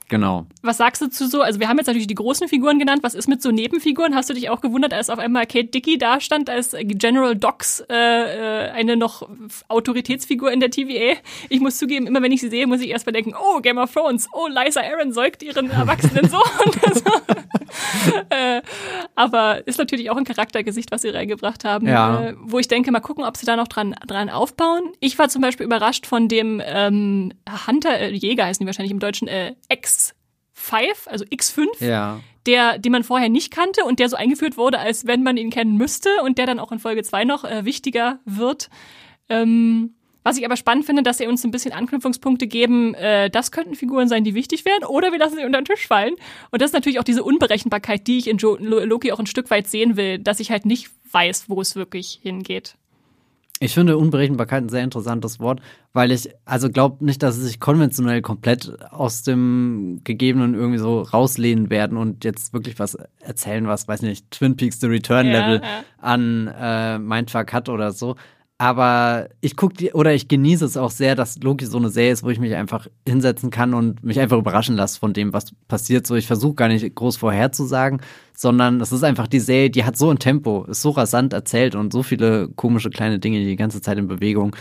Genau. Was sagst du zu so? Also, wir haben jetzt natürlich die großen Figuren genannt. Was ist mit so Nebenfiguren? Hast du dich auch gewundert, als auf einmal Kate Dickey da stand, als General Docs, äh, äh, eine noch Autoritätsfigur in der TVA? Ich muss zugeben, immer wenn ich sie sehe, muss ich erst mal denken: Oh, Game of Thrones, oh, Liza Aaron säugt ihren erwachsenen Sohn. äh, aber ist natürlich auch ein Charaktergesicht, was sie reingebracht haben. Ja. Äh, wo ich denke, mal gucken, ob sie da noch dran, dran aufbauen. Ich war zum Beispiel überrascht von dem ähm, Hunter, äh, Jäger heißen die wahrscheinlich im Deutschen, äh, X5, also X5, Ja. der, den man vorher nicht kannte und der so eingeführt wurde, als wenn man ihn kennen müsste und der dann auch in Folge 2 noch äh, wichtiger wird. Ähm, was ich aber spannend finde, dass sie uns ein bisschen Anknüpfungspunkte geben, äh, das könnten Figuren sein, die wichtig wären, oder wir lassen sie unter den Tisch fallen. Und das ist natürlich auch diese Unberechenbarkeit, die ich in jo Lo- Loki auch ein Stück weit sehen will, dass ich halt nicht weiß, wo es wirklich hingeht. Ich finde Unberechenbarkeit ein sehr interessantes Wort, weil ich also glaube nicht, dass sie sich konventionell komplett aus dem Gegebenen irgendwie so rauslehnen werden und jetzt wirklich was erzählen, was, weiß nicht, Twin Peaks The Return Ja, Level ja. an äh, Mindfuck hat oder so. Aber ich gucke die oder ich genieße es auch sehr, dass Loki so eine Serie ist, wo ich mich einfach hinsetzen kann und mich einfach überraschen lasse von dem, was passiert. So, ich versuche gar nicht groß vorherzusagen, sondern es ist einfach die Serie, die hat so ein Tempo, ist so rasant erzählt und so viele komische kleine Dinge, die die ganze Zeit in Bewegung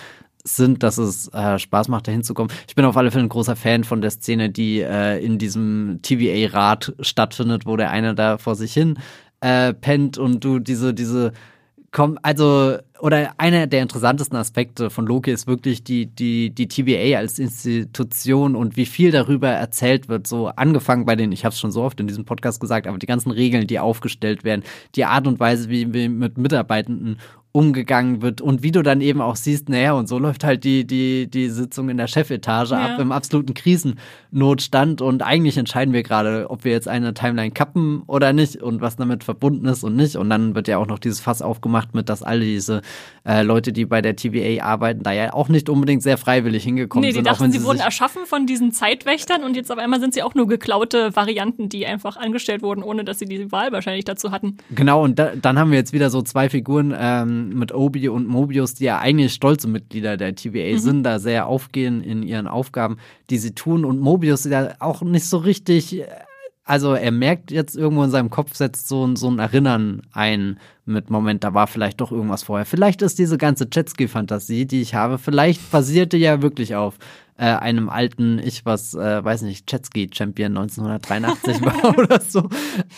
sind, dass es äh, Spaß macht, da hinzukommen. Ich bin auf alle Fälle ein großer Fan von der Szene, die äh, in diesem TVA-Rat stattfindet, wo der eine da vor sich hin äh, pennt und du diese, diese komm, also, oder einer der interessantesten Aspekte von Loki ist wirklich die, die, die TVA als Institution und wie viel darüber erzählt wird. So angefangen bei den, ich habe es schon so oft in diesem Podcast gesagt, aber die ganzen Regeln, die aufgestellt werden, die Art und Weise, wie, wie mit Mitarbeitenden umgegangen wird und wie du dann eben auch siehst, naja, und so läuft halt die, die, die Sitzung in der Chefetage Ja. ab im absoluten Krisennotstand und eigentlich entscheiden wir gerade, ob wir jetzt eine Timeline kappen oder nicht und was damit verbunden ist und nicht. Und dann wird ja auch noch dieses Fass aufgemacht mit, dass alle diese äh, Leute, die bei der TVA arbeiten, da ja auch nicht unbedingt sehr freiwillig hingekommen Nee, die sind. auch dachten, wenn sie, wurden erschaffen von diesen Zeitwächtern und jetzt auf einmal sind sie auch nur geklaute Varianten, die einfach angestellt wurden, ohne dass sie die Wahl wahrscheinlich dazu hatten. Genau, und da, dann haben wir jetzt wieder so zwei Figuren ähm, mit Obi und Mobius, die ja eigentlich stolze Mitglieder der TVA sind, da sehr aufgehen in ihren Aufgaben, die sie tun. Und Mobius ist ja auch nicht so richtig, also er merkt jetzt irgendwo in seinem Kopf, setzt so, ein- so ein Erinnern ein mit, Moment, da war vielleicht doch irgendwas vorher. Vielleicht ist diese ganze Jetski-Fantasie, die ich habe, vielleicht basierte ja wirklich auf äh, einem alten, ich was, äh, weiß nicht, Jetski-Champion 1983 war oder so.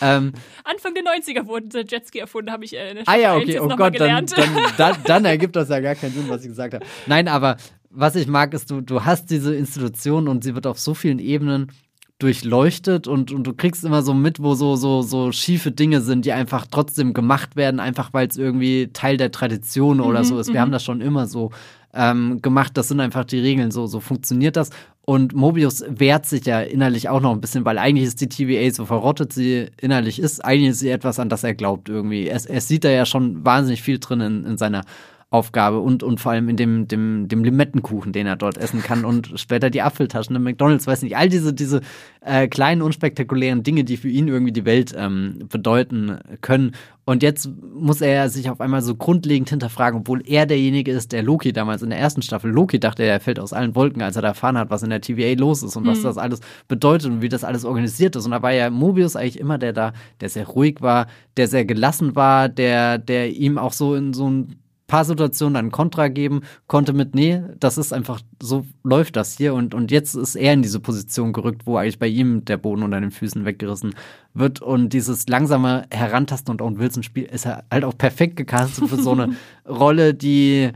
Ähm, Anfang der 90er wurden Jetski erfunden, habe ich äh, in der Ah ja, Staffel 1 okay, oh Gott, dann, dann, dann, dann ergibt das ja gar keinen Sinn, was ich gesagt habe. Nein, aber was ich mag, ist, du, du hast diese Institution und sie wird auf so vielen Ebenen durchleuchtet und, und du kriegst immer so mit, wo so, so, so schiefe Dinge sind, die einfach trotzdem gemacht werden, einfach weil es irgendwie Teil der Tradition oder so ist. Wir haben das schon immer so ähm, gemacht, das sind einfach die Regeln, so, so funktioniert das. Und Mobius wehrt sich ja innerlich auch noch ein bisschen, weil eigentlich ist die TVA so verrottet sie innerlich ist, eigentlich ist sie etwas, an das er glaubt irgendwie. Er, er sieht da ja schon wahnsinnig viel drin in, in seiner Aufgabe und, und vor allem in dem, dem, dem Limettenkuchen, den er dort essen kann und später die Apfeltaschen im McDonalds, weiß nicht, all diese, diese äh, kleinen, unspektakulären Dinge, die für ihn irgendwie die Welt ähm, bedeuten können. Und jetzt muss er sich auf einmal so grundlegend hinterfragen, obwohl er derjenige ist, der Loki damals in der ersten Staffel, Loki dachte, er fällt aus allen Wolken, als er da erfahren hat, was in der TVA los ist und mhm. was das alles bedeutet und wie das alles organisiert ist. Und da war ja Mobius eigentlich immer der da, der sehr ruhig war, der sehr gelassen war, der, der ihm auch so in so ein paar Situationen dann Kontra geben konnte mit, nee, das ist einfach, so läuft das hier und, und jetzt ist er in diese Position gerückt, wo eigentlich bei ihm der Boden unter den Füßen weggerissen wird und dieses langsame Herantasten und Owen Wilson Spiel ist halt auch perfekt gecastet für so eine Rolle, die,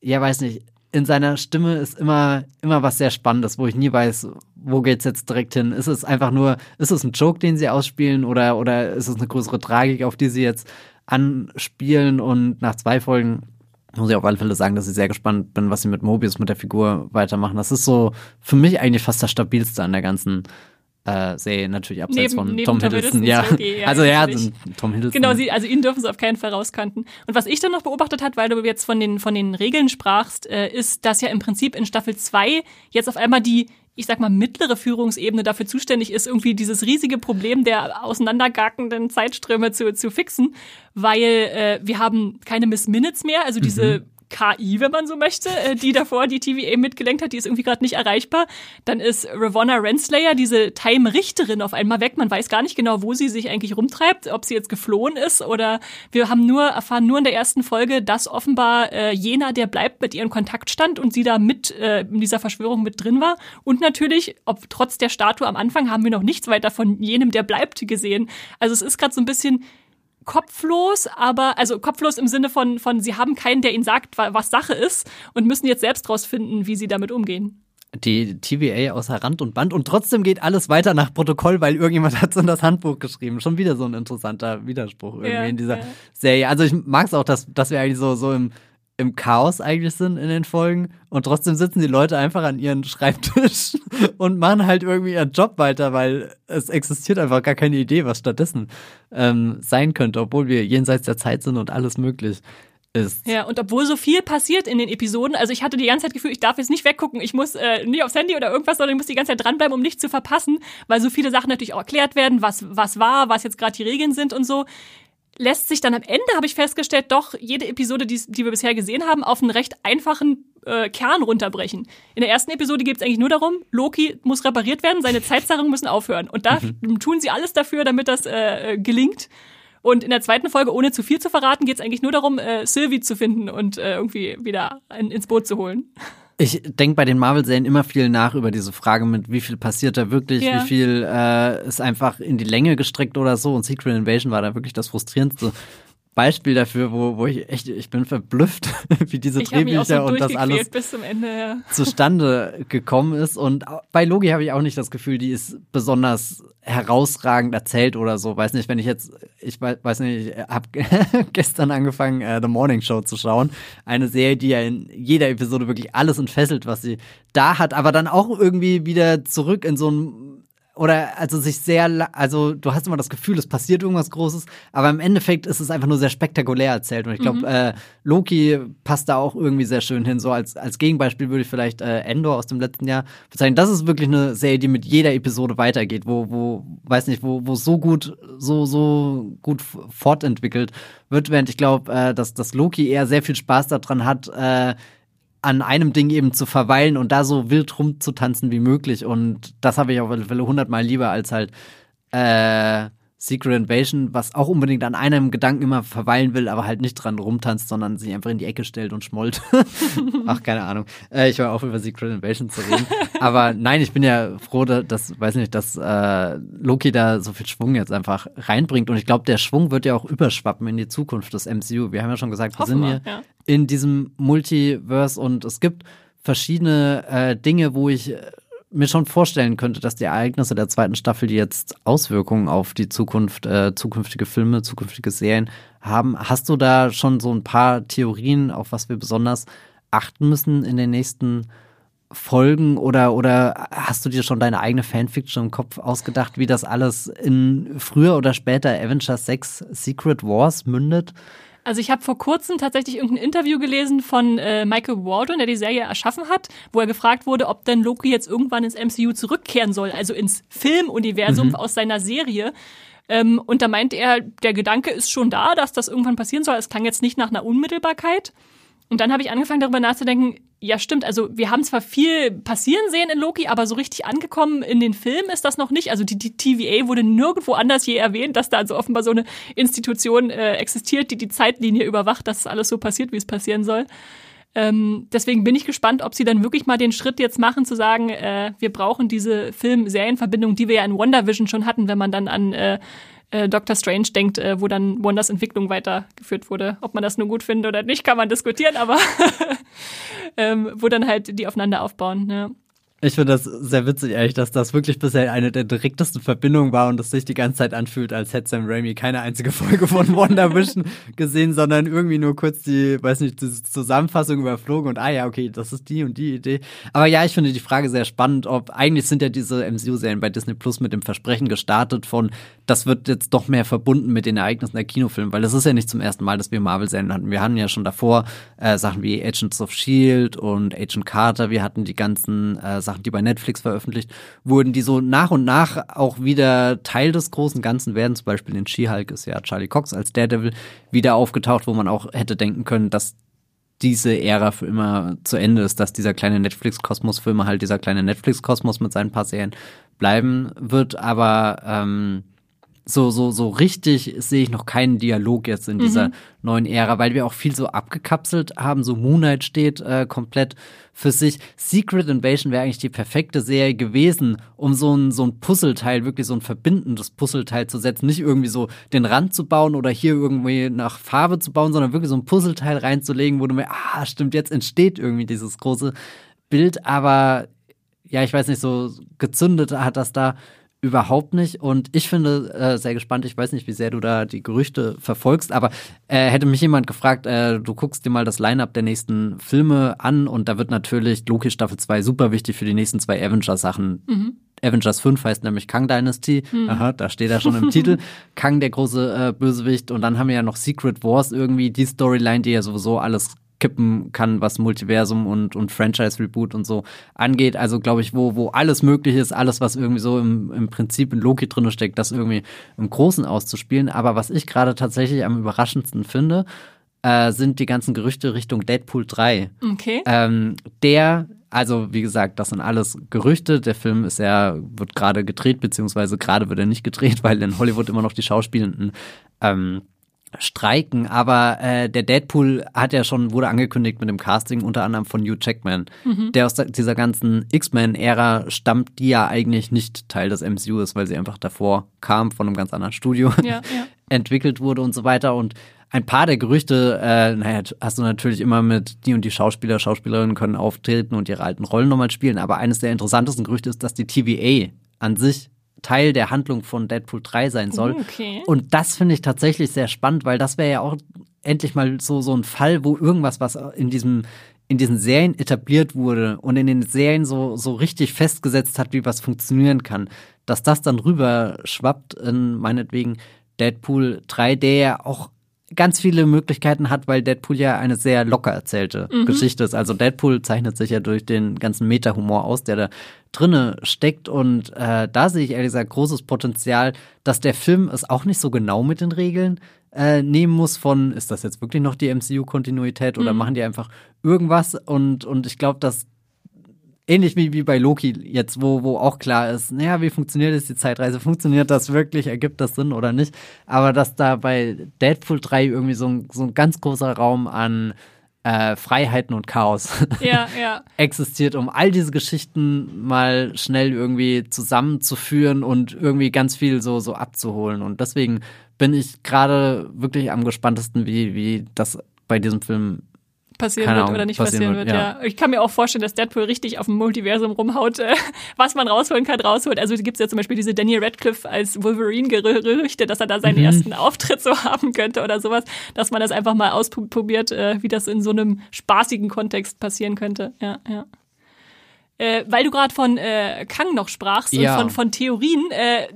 ja, weiß nicht, in seiner Stimme ist immer, immer was sehr Spannendes, wo ich nie weiß, wo geht's jetzt direkt hin? Ist es einfach nur, ist es ein Joke, den sie ausspielen oder, oder ist es eine größere Tragik, auf die sie jetzt anspielen und nach zwei Folgen muss ich auf alle Fälle sagen, dass ich sehr gespannt bin, was sie mit Mobius, mit der Figur weitermachen. Das ist so für mich eigentlich fast das stabilste an der ganzen äh, Serie, natürlich abseits neben, von neben Tom, Tom Hiddleston. Ja. Okay, ja. also ja, Tom Hiddleston. Genau, sie, also ihn dürfen sie auf keinen Fall rauskanten. Und was ich dann noch beobachtet hat, weil du jetzt von den, von den Regeln sprachst, äh, ist, dass ja im Prinzip in Staffel 2 jetzt auf einmal die ich sag mal, mittlere Führungsebene dafür zuständig ist, irgendwie dieses riesige Problem der auseinandergarkenden Zeitströme zu, zu fixen, weil äh, wir haben keine Miss Minutes mehr, also diese mhm. KI, wenn man so möchte, äh, die davor die TVA mitgelenkt hat, die ist irgendwie gerade nicht erreichbar. Dann ist Ravonna Renslayer, diese Time-Richterin, auf einmal weg. Man weiß gar nicht genau, wo sie sich eigentlich rumtreibt, ob sie jetzt geflohen ist oder wir haben nur erfahren nur in der ersten Folge, dass offenbar äh, jener, der bleibt, mit ihrem Kontakt stand und sie da mit äh, in dieser Verschwörung mit drin war. Und natürlich, ob trotz der Statue am Anfang haben wir noch nichts weiter von jenem, der bleibt, gesehen. Also es ist gerade so ein bisschen kopflos, aber also kopflos im Sinne von, von sie haben keinen, der ihnen sagt, was Sache ist und müssen jetzt selbst rausfinden, wie sie damit umgehen die TVA außer Rand und Band und trotzdem geht alles weiter nach Protokoll, weil irgendjemand hat es in das Handbuch geschrieben. Schon wieder so ein interessanter Widerspruch irgendwie ja, in dieser ja. Serie. Also ich mag es auch, dass, dass wir eigentlich so, so im, im Chaos eigentlich sind in den Folgen und trotzdem sitzen die Leute einfach an ihren Schreibtisch und machen halt irgendwie ihren Job weiter, weil es existiert einfach gar keine Idee, was stattdessen ähm, sein könnte, obwohl wir jenseits der Zeit sind und alles möglich ist. Ja, und obwohl so viel passiert in den Episoden, also ich hatte die ganze Zeit Gefühl, ich darf jetzt nicht weggucken, ich muss äh, nie aufs Handy oder irgendwas, sondern ich muss die ganze Zeit dranbleiben, um nichts zu verpassen, weil so viele Sachen natürlich auch erklärt werden, was, was war, was jetzt gerade die Regeln sind und so lässt sich dann am Ende, habe ich festgestellt, doch jede Episode, die, die wir bisher gesehen haben, auf einen recht einfachen äh, Kern runterbrechen. In der ersten Episode geht es eigentlich nur darum, Loki muss repariert werden, seine Zeitzerrungen müssen aufhören. Und da mhm. tun sie alles dafür, damit das äh, gelingt. Und in der zweiten Folge, ohne zu viel zu verraten, geht es eigentlich nur darum, äh, Sylvie zu finden und äh, irgendwie wieder in, ins Boot zu holen. Ich denke bei den Marvel-Serien immer viel nach über diese Frage mit, wie viel passiert da wirklich, ja. wie viel äh, ist einfach in die Länge gestreckt oder so. Und Secret Invasion war da wirklich das frustrierendste Beispiel dafür, wo, wo ich echt, ich bin verblüfft, wie diese ich Drehbücher so und das alles Ende, ja. zustande gekommen ist. Und bei Logi habe ich auch nicht das Gefühl, die ist besonders herausragend erzählt oder so. Weiß nicht, wenn ich jetzt, ich weiß nicht, ich habe gestern angefangen, äh, The Morning Show zu schauen. Eine Serie, die ja in jeder Episode wirklich alles entfesselt, was sie da hat, aber dann auch irgendwie wieder zurück in so ein oder also sich sehr, also du hast immer das Gefühl, es passiert irgendwas Großes, aber im Endeffekt ist es einfach nur sehr spektakulär erzählt. Und ich glaube, mhm. äh, Loki passt da auch irgendwie sehr schön hin. So als, als Gegenbeispiel würde ich vielleicht äh, Endor aus dem letzten Jahr bezeichnen. Das ist wirklich eine Serie, die mit jeder Episode weitergeht, wo, wo, weiß nicht, wo, wo so gut, so, so gut fortentwickelt wird, während ich glaube, äh, dass, dass Loki eher sehr viel Spaß daran hat, äh, an einem Ding eben zu verweilen und da so wild rumzutanzen wie möglich. Und das habe ich auf alle Fälle hundertmal lieber als halt äh, Secret Invasion, was auch unbedingt an einem Gedanken immer verweilen will, aber halt nicht dran rumtanzt, sondern sich einfach in die Ecke stellt und schmollt. Ach, keine Ahnung. Äh, ich war auch über Secret Invasion zu reden. aber nein, ich bin ja froh, dass, weiß nicht, dass äh, Loki da so viel Schwung jetzt einfach reinbringt. Und ich glaube, der Schwung wird ja auch überschwappen in die Zukunft des MCU. Wir haben ja schon gesagt, wir sind hier ja. in diesem Multiverse und es gibt verschiedene äh, Dinge, wo ich mir schon vorstellen könnte, dass die Ereignisse der zweiten Staffel jetzt Auswirkungen auf die Zukunft, äh, zukünftige Filme, zukünftige Serien haben. Hast du da schon so ein paar Theorien, auf was wir besonders achten müssen in den nächsten Folgen oder, oder hast du dir schon deine eigene Fanfiction im Kopf ausgedacht, wie das alles in früher oder später Avengers 6 Secret Wars mündet? Also ich habe vor kurzem tatsächlich irgendein Interview gelesen von äh, Michael Waldron, der die Serie erschaffen hat, wo er gefragt wurde, ob denn Loki jetzt irgendwann ins MCU zurückkehren soll, also ins Filmuniversum mhm. aus seiner Serie. Ähm, und da meinte er, der Gedanke ist schon da, dass das irgendwann passieren soll. Es klang jetzt nicht nach einer Unmittelbarkeit. Und dann habe ich angefangen darüber nachzudenken, ja stimmt, also wir haben zwar viel passieren sehen in Loki, aber so richtig angekommen in den Film ist das noch nicht. Also die, die TVA wurde nirgendwo anders je erwähnt, dass da also offenbar so eine Institution äh, existiert, die die Zeitlinie überwacht, dass alles so passiert, wie es passieren soll. Ähm, deswegen bin ich gespannt, ob sie dann wirklich mal den Schritt jetzt machen, zu sagen, äh, wir brauchen diese Film-Serien-Verbindung, die wir ja in WandaVision schon hatten, wenn man dann an äh, äh, Doctor Strange denkt, äh, wo dann Wonders Entwicklung weitergeführt wurde. Ob man das nur gut findet oder nicht, kann man diskutieren, aber ähm, wo dann halt die aufeinander aufbauen. Ja. Ich finde das sehr witzig, ehrlich, dass das wirklich bisher eine der direktesten Verbindungen war und es sich die ganze Zeit anfühlt, als hätte Sam Raimi keine einzige Folge von WandaVision gesehen, sondern irgendwie nur kurz die, weiß nicht, die Zusammenfassung überflogen und ah ja, okay, das ist die und die Idee. Aber ja, ich finde die Frage sehr spannend, ob eigentlich sind ja diese MCU-Serien bei Disney Plus mit dem Versprechen gestartet von, das wird jetzt doch mehr verbunden mit den Ereignissen der Kinofilme, weil es ist ja nicht zum ersten Mal, dass wir Marvel-Serien hatten. Wir hatten ja schon davor äh, Sachen wie Agents of S.H.I.E.L.D. und Agent Carter, wir hatten die ganzen äh, Sachen, die bei Netflix veröffentlicht wurden, die so nach und nach auch wieder Teil des großen Ganzen werden. Zum Beispiel in She-Hulk ist ja Charlie Cox als Daredevil wieder aufgetaucht, wo man auch hätte denken können, dass diese Ära für immer zu Ende ist, dass dieser kleine Netflix-Kosmos für immer halt dieser kleine Netflix-Kosmos mit seinen paar Serien bleiben wird. Aber ähm, so, so, so richtig sehe ich noch keinen Dialog jetzt in dieser mhm. neuen Ära, weil wir auch viel so abgekapselt haben. So Moonlight steht äh, komplett für sich. Secret Invasion wäre eigentlich die perfekte Serie gewesen, um so ein, so ein Puzzleteil, wirklich so ein verbindendes Puzzleteil zu setzen. Nicht irgendwie so den Rand zu bauen oder hier irgendwie nach Farbe zu bauen, sondern wirklich so ein Puzzleteil reinzulegen, wo du mir, ah, stimmt, jetzt entsteht irgendwie dieses große Bild. Aber ja, ich weiß nicht, so gezündet hat das da überhaupt nicht. Und ich finde äh, sehr gespannt, ich weiß nicht, wie sehr du da die Gerüchte verfolgst, aber äh, hätte mich jemand gefragt, äh, du guckst dir mal das Line-Up der nächsten Filme an und da wird natürlich Loki Staffel 2 super wichtig für die nächsten zwei Avengers-Sachen. Mhm. Avengers 5 heißt nämlich Kang Dynasty. Mhm. Aha, da steht er schon im Titel. Kang, der große äh, Bösewicht. Und dann haben wir ja noch Secret Wars irgendwie, die Storyline, die ja sowieso alles kippen kann, was Multiversum und, und Franchise-Reboot und so angeht. Also glaube ich, wo, wo alles möglich ist, alles, was irgendwie so im, im Prinzip in Loki drin steckt, das irgendwie im Großen auszuspielen. Aber was ich gerade tatsächlich am überraschendsten finde, äh, sind die ganzen Gerüchte Richtung Deadpool 3. Okay. Ähm, der, also wie gesagt, das sind alles Gerüchte. Der Film ist ja, wird gerade gedreht, beziehungsweise gerade wird er nicht gedreht, weil in Hollywood immer noch die Schauspielenden ähm, streiken, aber äh, der Deadpool hat ja schon, wurde angekündigt mit dem Casting unter anderem von Hugh Jackman, mhm. der aus dieser ganzen X-Men-Ära stammt, die ja eigentlich nicht Teil des MCU ist, weil sie einfach davor kam von einem ganz anderen Studio, ja, ja. entwickelt wurde und so weiter und ein paar der Gerüchte, äh, naja, hast du natürlich immer mit die und die Schauspieler, Schauspielerinnen können auftreten und ihre alten Rollen nochmal spielen, aber eines der interessantesten Gerüchte ist, dass die TVA an sich Teil der Handlung von Deadpool 3 sein soll. Oh, okay. Und das finde ich tatsächlich sehr spannend, weil das wäre ja auch endlich mal so, so ein Fall, wo irgendwas, was in diesem, in diesen Serien etabliert wurde und in den Serien so, so richtig festgesetzt hat, wie was funktionieren kann, dass das dann rüber schwappt in meinetwegen Deadpool 3, der ja auch ganz viele Möglichkeiten hat, weil Deadpool ja eine sehr locker erzählte mhm. Geschichte ist. Also Deadpool zeichnet sich ja durch den ganzen Meta-Humor aus, der da drinne steckt. Und äh, da sehe ich ehrlich gesagt großes Potenzial, dass der Film es auch nicht so genau mit den Regeln äh, nehmen muss von, ist das jetzt wirklich noch die MCU-Kontinuität oder mhm. machen die einfach irgendwas? Und, und ich glaube, dass ähnlich wie, wie bei Loki jetzt, wo, wo auch klar ist, naja, wie funktioniert jetzt die Zeitreise? Funktioniert das wirklich? Ergibt das Sinn oder nicht? Aber dass da bei Deadpool 3 irgendwie so ein, so ein ganz großer Raum an äh, Freiheiten und Chaos ja, ja. existiert, um all diese Geschichten mal schnell irgendwie zusammenzuführen und irgendwie ganz viel so, so abzuholen. Und deswegen bin ich gerade wirklich am gespanntesten, wie, wie das bei diesem Film passieren wird oder nicht passieren, passieren wird. Ja. ja. Ich kann mir auch vorstellen, dass Deadpool richtig auf dem Multiversum rumhaut, äh, was man rausholen kann, rausholt. Also gibt es ja zum Beispiel diese Daniel Radcliffe als Wolverine-Gerüchte, dass er da seinen mhm. ersten Auftritt so haben könnte oder sowas, dass man das einfach mal ausprobiert, äh, wie das in so einem spaßigen Kontext passieren könnte. Ja, ja. Äh, weil du gerade von äh, Kang noch sprachst ja. und von, von Theorien, äh,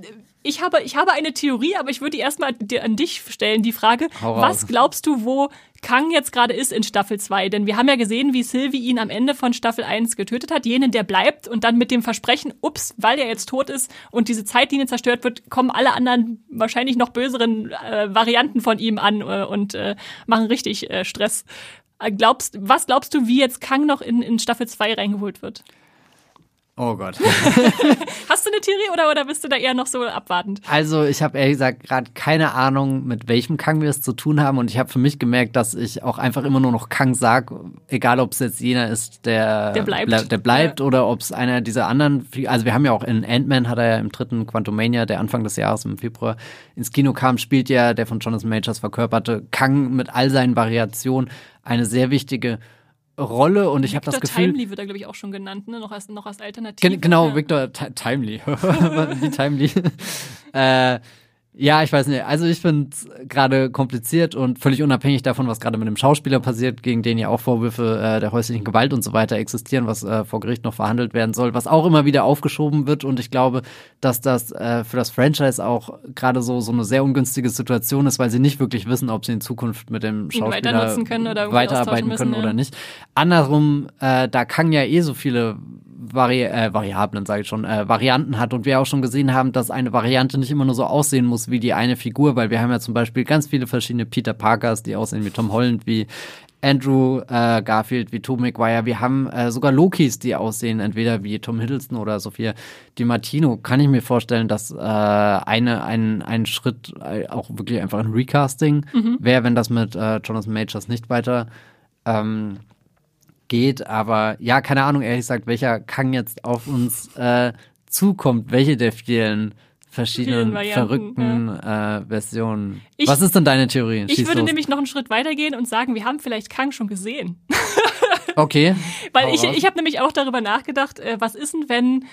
Ich habe, ich habe eine Theorie, aber ich würde die erstmal an dich stellen, die Frage, was glaubst du, wo Kang jetzt gerade ist in Staffel 2? Denn wir haben ja gesehen, wie Sylvie ihn am Ende von Staffel 1 getötet hat, jenen, der bleibt und dann mit dem Versprechen, ups, weil er jetzt tot ist und diese Zeitlinie zerstört wird, kommen alle anderen wahrscheinlich noch böseren äh, Varianten von ihm an äh, und äh, machen richtig äh, Stress. Äh, glaubst, was glaubst du, wie jetzt Kang noch in, in Staffel 2 reingeholt wird? Oh Gott. Hast du eine Theorie oder, oder bist du da eher noch so abwartend? Also ich habe ehrlich gesagt gerade keine Ahnung, mit welchem Kang wir es zu tun haben und ich habe für mich gemerkt, dass ich auch einfach immer nur noch Kang sag, egal ob es jetzt jener ist, der, der bleibt, ble der bleibt ja. oder ob es einer dieser anderen, also wir haben ja auch in Ant-Man hat er ja im dritten Quantumania, der Anfang des Jahres im Februar ins Kino kam, spielt ja der von Jonathan Majors verkörperte Kang mit all seinen Variationen eine sehr wichtige Rolle und ich habe das Gefühl. Timely wird er, glaube ich, auch schon genannt, ne? noch, als, noch als Alternative. Genau, ja. Victor Timely. Wie Timely. äh, ja, ich weiß nicht. Also ich finde es gerade kompliziert und völlig unabhängig davon, was gerade mit dem Schauspieler passiert, gegen den ja auch Vorwürfe äh, der häuslichen Gewalt und so weiter existieren, was äh, vor Gericht noch verhandelt werden soll, was auch immer wieder aufgeschoben wird. Und ich glaube, dass das äh, für das Franchise auch gerade so so eine sehr ungünstige Situation ist, weil sie nicht wirklich wissen, ob sie in Zukunft mit dem Schauspieler können oder weiterarbeiten müssen, können ja. oder nicht. Andersrum, äh, da kann ja eh so viele Vari äh, Variablen, sage ich schon, äh, Varianten hat und wir auch schon gesehen haben, dass eine Variante nicht immer nur so aussehen muss wie die eine Figur, weil wir haben ja zum Beispiel ganz viele verschiedene Peter Parkers, die aussehen wie Tom Holland, wie Andrew äh, Garfield, wie Tom McGuire. Wir haben äh, sogar Lokis, die aussehen, entweder wie Tom Hiddleston oder Sophia Di Martino. Kann ich mir vorstellen, dass äh, eine, ein, ein Schritt äh, auch wirklich einfach ein Recasting mhm. wäre, wenn das mit äh, Jonathan Majors nicht weiter ähm, geht. Aber ja, keine Ahnung, ehrlich gesagt, welcher Kang jetzt auf uns äh, zukommt, welche der vielen verschiedenen verrückten ja. äh, Versionen. Ich, Was ist denn deine Theorie? Schieß ich würde los. nämlich noch einen Schritt weitergehen und sagen, wir haben vielleicht Kang schon gesehen. okay. Weil ich, ich habe nämlich auch darüber nachgedacht, äh, was ist denn, wenn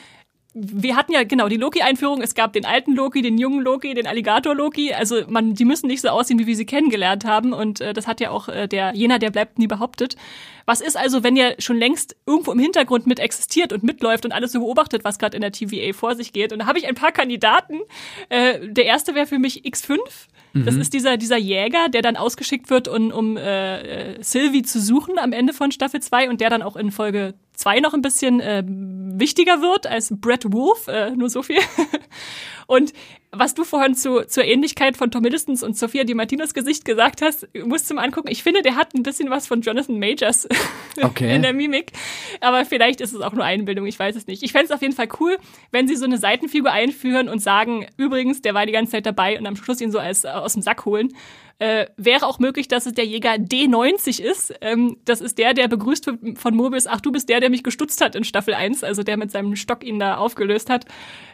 wir hatten ja genau die Loki-Einführung. Es gab den alten Loki, den jungen Loki, den Alligator-Loki. Also man, die müssen nicht so aussehen, wie wir sie kennengelernt haben. Und äh, das hat ja auch äh, der jener, der bleibt, nie behauptet. Was ist also, wenn ihr schon längst irgendwo im Hintergrund mit existiert und mitläuft und alles so beobachtet, was gerade in der TVA vor sich geht? Und da habe ich ein paar Kandidaten. Äh, der erste wäre für mich X5. Das mhm. ist dieser, dieser Jäger, der dann ausgeschickt wird, um, um äh, äh Sylvie zu suchen am Ende von Staffel 2 und der dann auch in Folge 2 noch ein bisschen äh, wichtiger wird als Brett Wolf, äh, nur so viel. und was du vorhin zu, zur Ähnlichkeit von Tom Hiddlestons und Sophia Di Martinos Gesicht gesagt hast, musst du mal angucken. Ich finde, der hat ein bisschen was von Jonathan Majors okay. in der Mimik. Aber vielleicht ist es auch nur Einbildung, ich weiß es nicht. Ich fände es auf jeden Fall cool, wenn sie so eine Seitenfigur einführen und sagen, übrigens, der war die ganze Zeit dabei und am Schluss ihn so als, äh, aus dem Sack holen. Äh, wäre auch möglich, dass es der Jäger D90 ist. Ähm, das ist der, der begrüßt wird von Mobius, ach, du bist der, der mich gestutzt hat in Staffel 1, also der mit seinem Stock ihn da aufgelöst hat.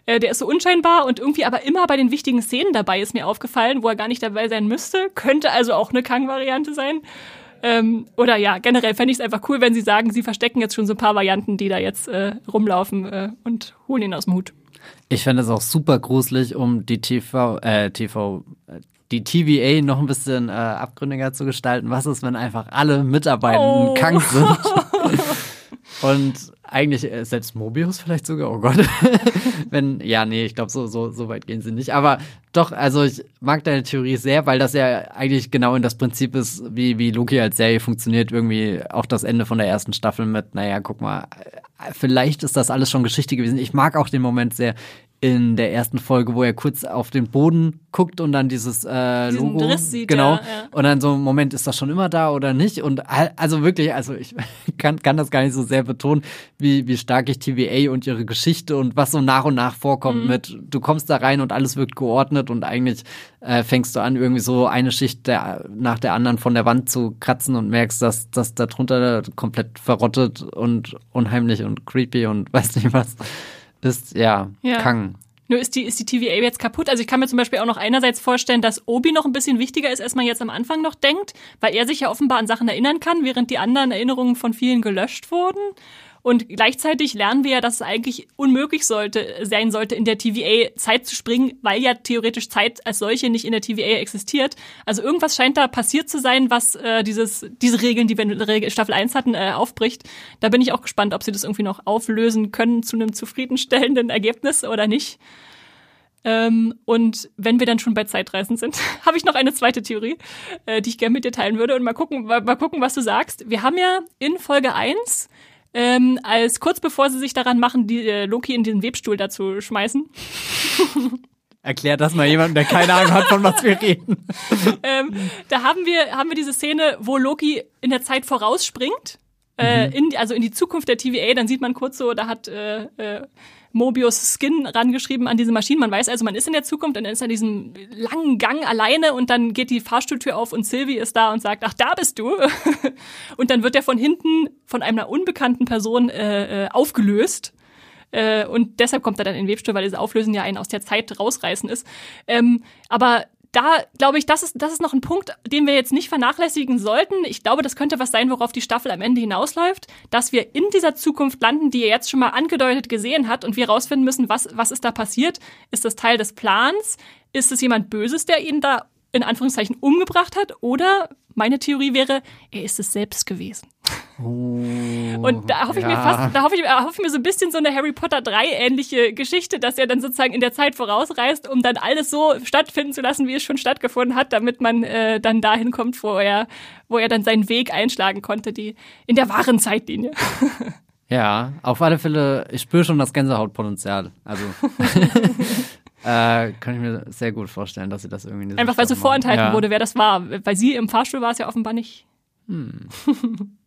Äh, der ist so unscheinbar und irgendwie aber immer bei den wichtigen Szenen dabei, ist mir aufgefallen, wo er gar nicht dabei sein müsste. Könnte also auch eine Kang-Variante sein. Ähm, oder ja, generell fände ich es einfach cool, wenn sie sagen, sie verstecken jetzt schon so ein paar Varianten, die da jetzt äh, rumlaufen äh, und holen ihn aus dem Hut. Ich fände es auch super gruselig, um die TV, äh, TV, die TVA noch ein bisschen äh, abgründiger zu gestalten. Was ist, wenn einfach alle Mitarbeitenden oh. krank sind? Und eigentlich äh, selbst Mobius vielleicht sogar, oh Gott. wenn, ja, nee, ich glaube, so, so, so weit gehen sie nicht. Aber doch, also ich mag deine Theorie sehr, weil das ja eigentlich genau in das Prinzip ist, wie, wie Loki als Serie funktioniert. Irgendwie auch das Ende von der ersten Staffel mit, naja, guck mal, äh, vielleicht ist das alles schon Geschichte gewesen. Ich mag auch den Moment sehr, in der ersten Folge, wo er kurz auf den Boden guckt und dann dieses äh, Logo Driss sieht, genau ja, ja. und dann so Moment ist das schon immer da oder nicht und also wirklich also ich kann, kann das gar nicht so sehr betonen wie wie stark ich TVA und ihre Geschichte und was so nach und nach vorkommt mhm. mit du kommst da rein und alles wird geordnet und eigentlich äh, fängst du an irgendwie so eine Schicht der, nach der anderen von der Wand zu kratzen und merkst dass das darunter komplett verrottet und unheimlich und creepy und weiß nicht was ist, ja, ja. Kang. Nur ist die, ist die TVA jetzt kaputt? Also ich kann mir zum Beispiel auch noch einerseits vorstellen, dass Obi noch ein bisschen wichtiger ist, als man jetzt am Anfang noch denkt, weil er sich ja offenbar an Sachen erinnern kann, während die anderen Erinnerungen von vielen gelöscht wurden. Und gleichzeitig lernen wir ja, dass es eigentlich unmöglich sollte, sein sollte, in der TVA Zeit zu springen, weil ja theoretisch Zeit als solche nicht in der TVA existiert. Also irgendwas scheint da passiert zu sein, was äh, dieses, diese Regeln, die wir in Staffel 1 hatten, äh, aufbricht. Da bin ich auch gespannt, ob sie das irgendwie noch auflösen können zu einem zufriedenstellenden Ergebnis oder nicht. Ähm, und wenn wir dann schon bei Zeitreisen sind, habe ich noch eine zweite Theorie, äh, die ich gerne mit dir teilen würde und mal gucken, mal, mal gucken, was du sagst. Wir haben ja in Folge 1 ähm, als kurz bevor sie sich daran machen, die äh, Loki in diesen Webstuhl dazu schmeißen. Erklär das mal jemandem, der keine Ahnung hat, von was wir reden. ähm, da haben wir, haben wir diese Szene, wo Loki in der Zeit vorausspringt. Äh, in, also in die Zukunft der TVA, dann sieht man kurz so, da hat äh, äh, Mobius Skin rangeschrieben an diese Maschinen. Man weiß also, man ist in der Zukunft und dann ist er in diesem langen Gang alleine und dann geht die Fahrstuhltür auf und Sylvie ist da und sagt, ach, da bist du. und dann wird er von hinten von einer unbekannten Person äh, äh, aufgelöst. Äh, und deshalb kommt er dann in den Webstuhl, weil diese Auflösen ja einen aus der Zeit rausreißen ist. Ähm, aber da glaube ich, das ist, das ist noch ein Punkt, den wir jetzt nicht vernachlässigen sollten. Ich glaube, das könnte was sein, worauf die Staffel am Ende hinausläuft, dass wir in dieser Zukunft landen, die er jetzt schon mal angedeutet gesehen hat und wir herausfinden müssen, was, was ist da passiert? Ist das Teil des Plans? Ist es jemand Böses, der ihn da in Anführungszeichen umgebracht hat? Oder meine Theorie wäre, er ist es selbst gewesen. Oh, und da hoffe ich mir fast, da hoffe ich, hoffe ich mir so ein bisschen so eine Harry Potter 3 ähnliche Geschichte, dass er dann sozusagen in der Zeit vorausreist, um dann alles so stattfinden zu lassen, wie es schon stattgefunden hat, damit man äh, dann dahin kommt, wo er, wo er dann seinen Weg einschlagen konnte, die in der wahren Zeitlinie. Ja, auf alle Fälle, ich spüre schon das Gänsehautpotenzial. Also äh, kann ich mir sehr gut vorstellen, dass sie das irgendwie Einfach weil so vorenthalten ja. wurde, wer das war. Bei sie im Fahrstuhl war es ja offenbar nicht. Hm.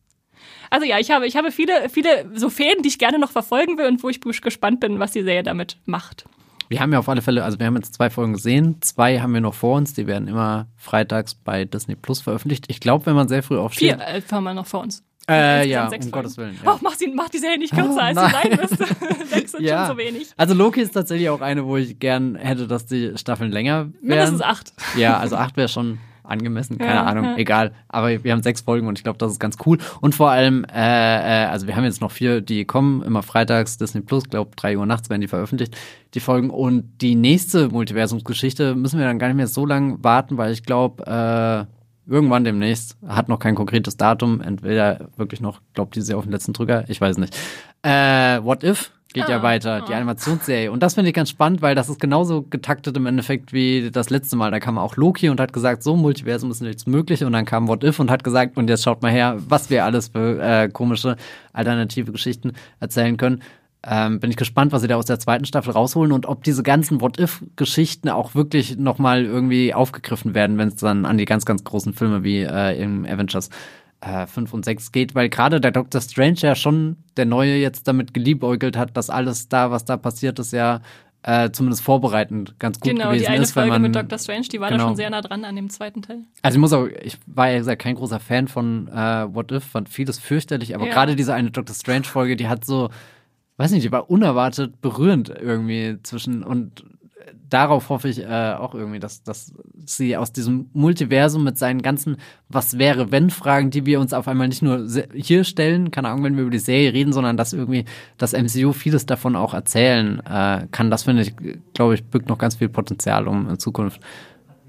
Also ja, ich habe, ich habe viele, viele so Fäden, die ich gerne noch verfolgen will und wo ich gespannt bin, was die Serie damit macht. Wir haben ja auf alle Fälle, also wir haben jetzt zwei Folgen gesehen, zwei haben wir noch vor uns, die werden immer freitags bei Disney Plus veröffentlicht. Ich glaube, wenn man sehr früh aufsteht. Vier äh, haben wir noch vor uns. Äh, ja, um Folgen. Gottes Willen. Ja. Oh, mach, sie, mach die Serie nicht kürzer, oh, als sie sein müsste. Sechs sind ja. schon so wenig. Also Loki ist tatsächlich auch eine, wo ich gern hätte, dass die Staffeln länger wären. Mindestens acht. Ja, also acht wäre schon angemessen, keine ja, Ahnung, ja. egal. Aber wir haben sechs Folgen und ich glaube, das ist ganz cool. Und vor allem, äh, äh, also wir haben jetzt noch vier, die kommen, immer freitags, Disney Plus, glaube drei Uhr nachts werden die veröffentlicht, die Folgen. Und die nächste Multiversumsgeschichte müssen wir dann gar nicht mehr so lange warten, weil ich glaube, äh, irgendwann demnächst, hat noch kein konkretes Datum, entweder wirklich noch, glaube die sie auf den letzten Drücker, ich weiß nicht. Äh, What If geht ja ah, weiter, die ah. Animationsserie. Und das finde ich ganz spannend, weil das ist genauso getaktet im Endeffekt wie das letzte Mal. Da kam auch Loki und hat gesagt, so Multiversum ist nichts möglich. Und dann kam What If und hat gesagt, und jetzt schaut mal her, was wir alles für äh, komische alternative Geschichten erzählen können. Ähm, bin ich gespannt, was sie da aus der zweiten Staffel rausholen und ob diese ganzen What-If-Geschichten auch wirklich nochmal irgendwie aufgegriffen werden, wenn es dann an die ganz, ganz großen Filme wie äh, im Avengers äh, 5 und 6 geht, weil gerade der Doctor Strange ja schon der Neue jetzt damit geliebäugelt hat, dass alles da, was da passiert ist, ja äh, zumindest vorbereitend ganz gut genau, gewesen ist. Genau, die eine ist, Folge man, mit Doctor Strange, die war genau. da schon sehr nah dran an dem zweiten Teil. Also ich muss auch, ich war ja gesagt kein großer Fan von äh, What If, fand vieles fürchterlich, aber ja. gerade diese eine Doctor Strange-Folge, die hat so, weiß nicht, die war unerwartet berührend irgendwie zwischen und darauf hoffe ich äh, auch irgendwie, dass, dass sie aus diesem Multiversum mit seinen ganzen Was wäre, wenn Fragen, die wir uns auf einmal nicht nur hier stellen, keine Ahnung, wenn wir über die Serie reden, sondern dass irgendwie das MCU vieles davon auch erzählen äh, kann. Das finde ich, glaube ich, birgt noch ganz viel Potenzial, um in Zukunft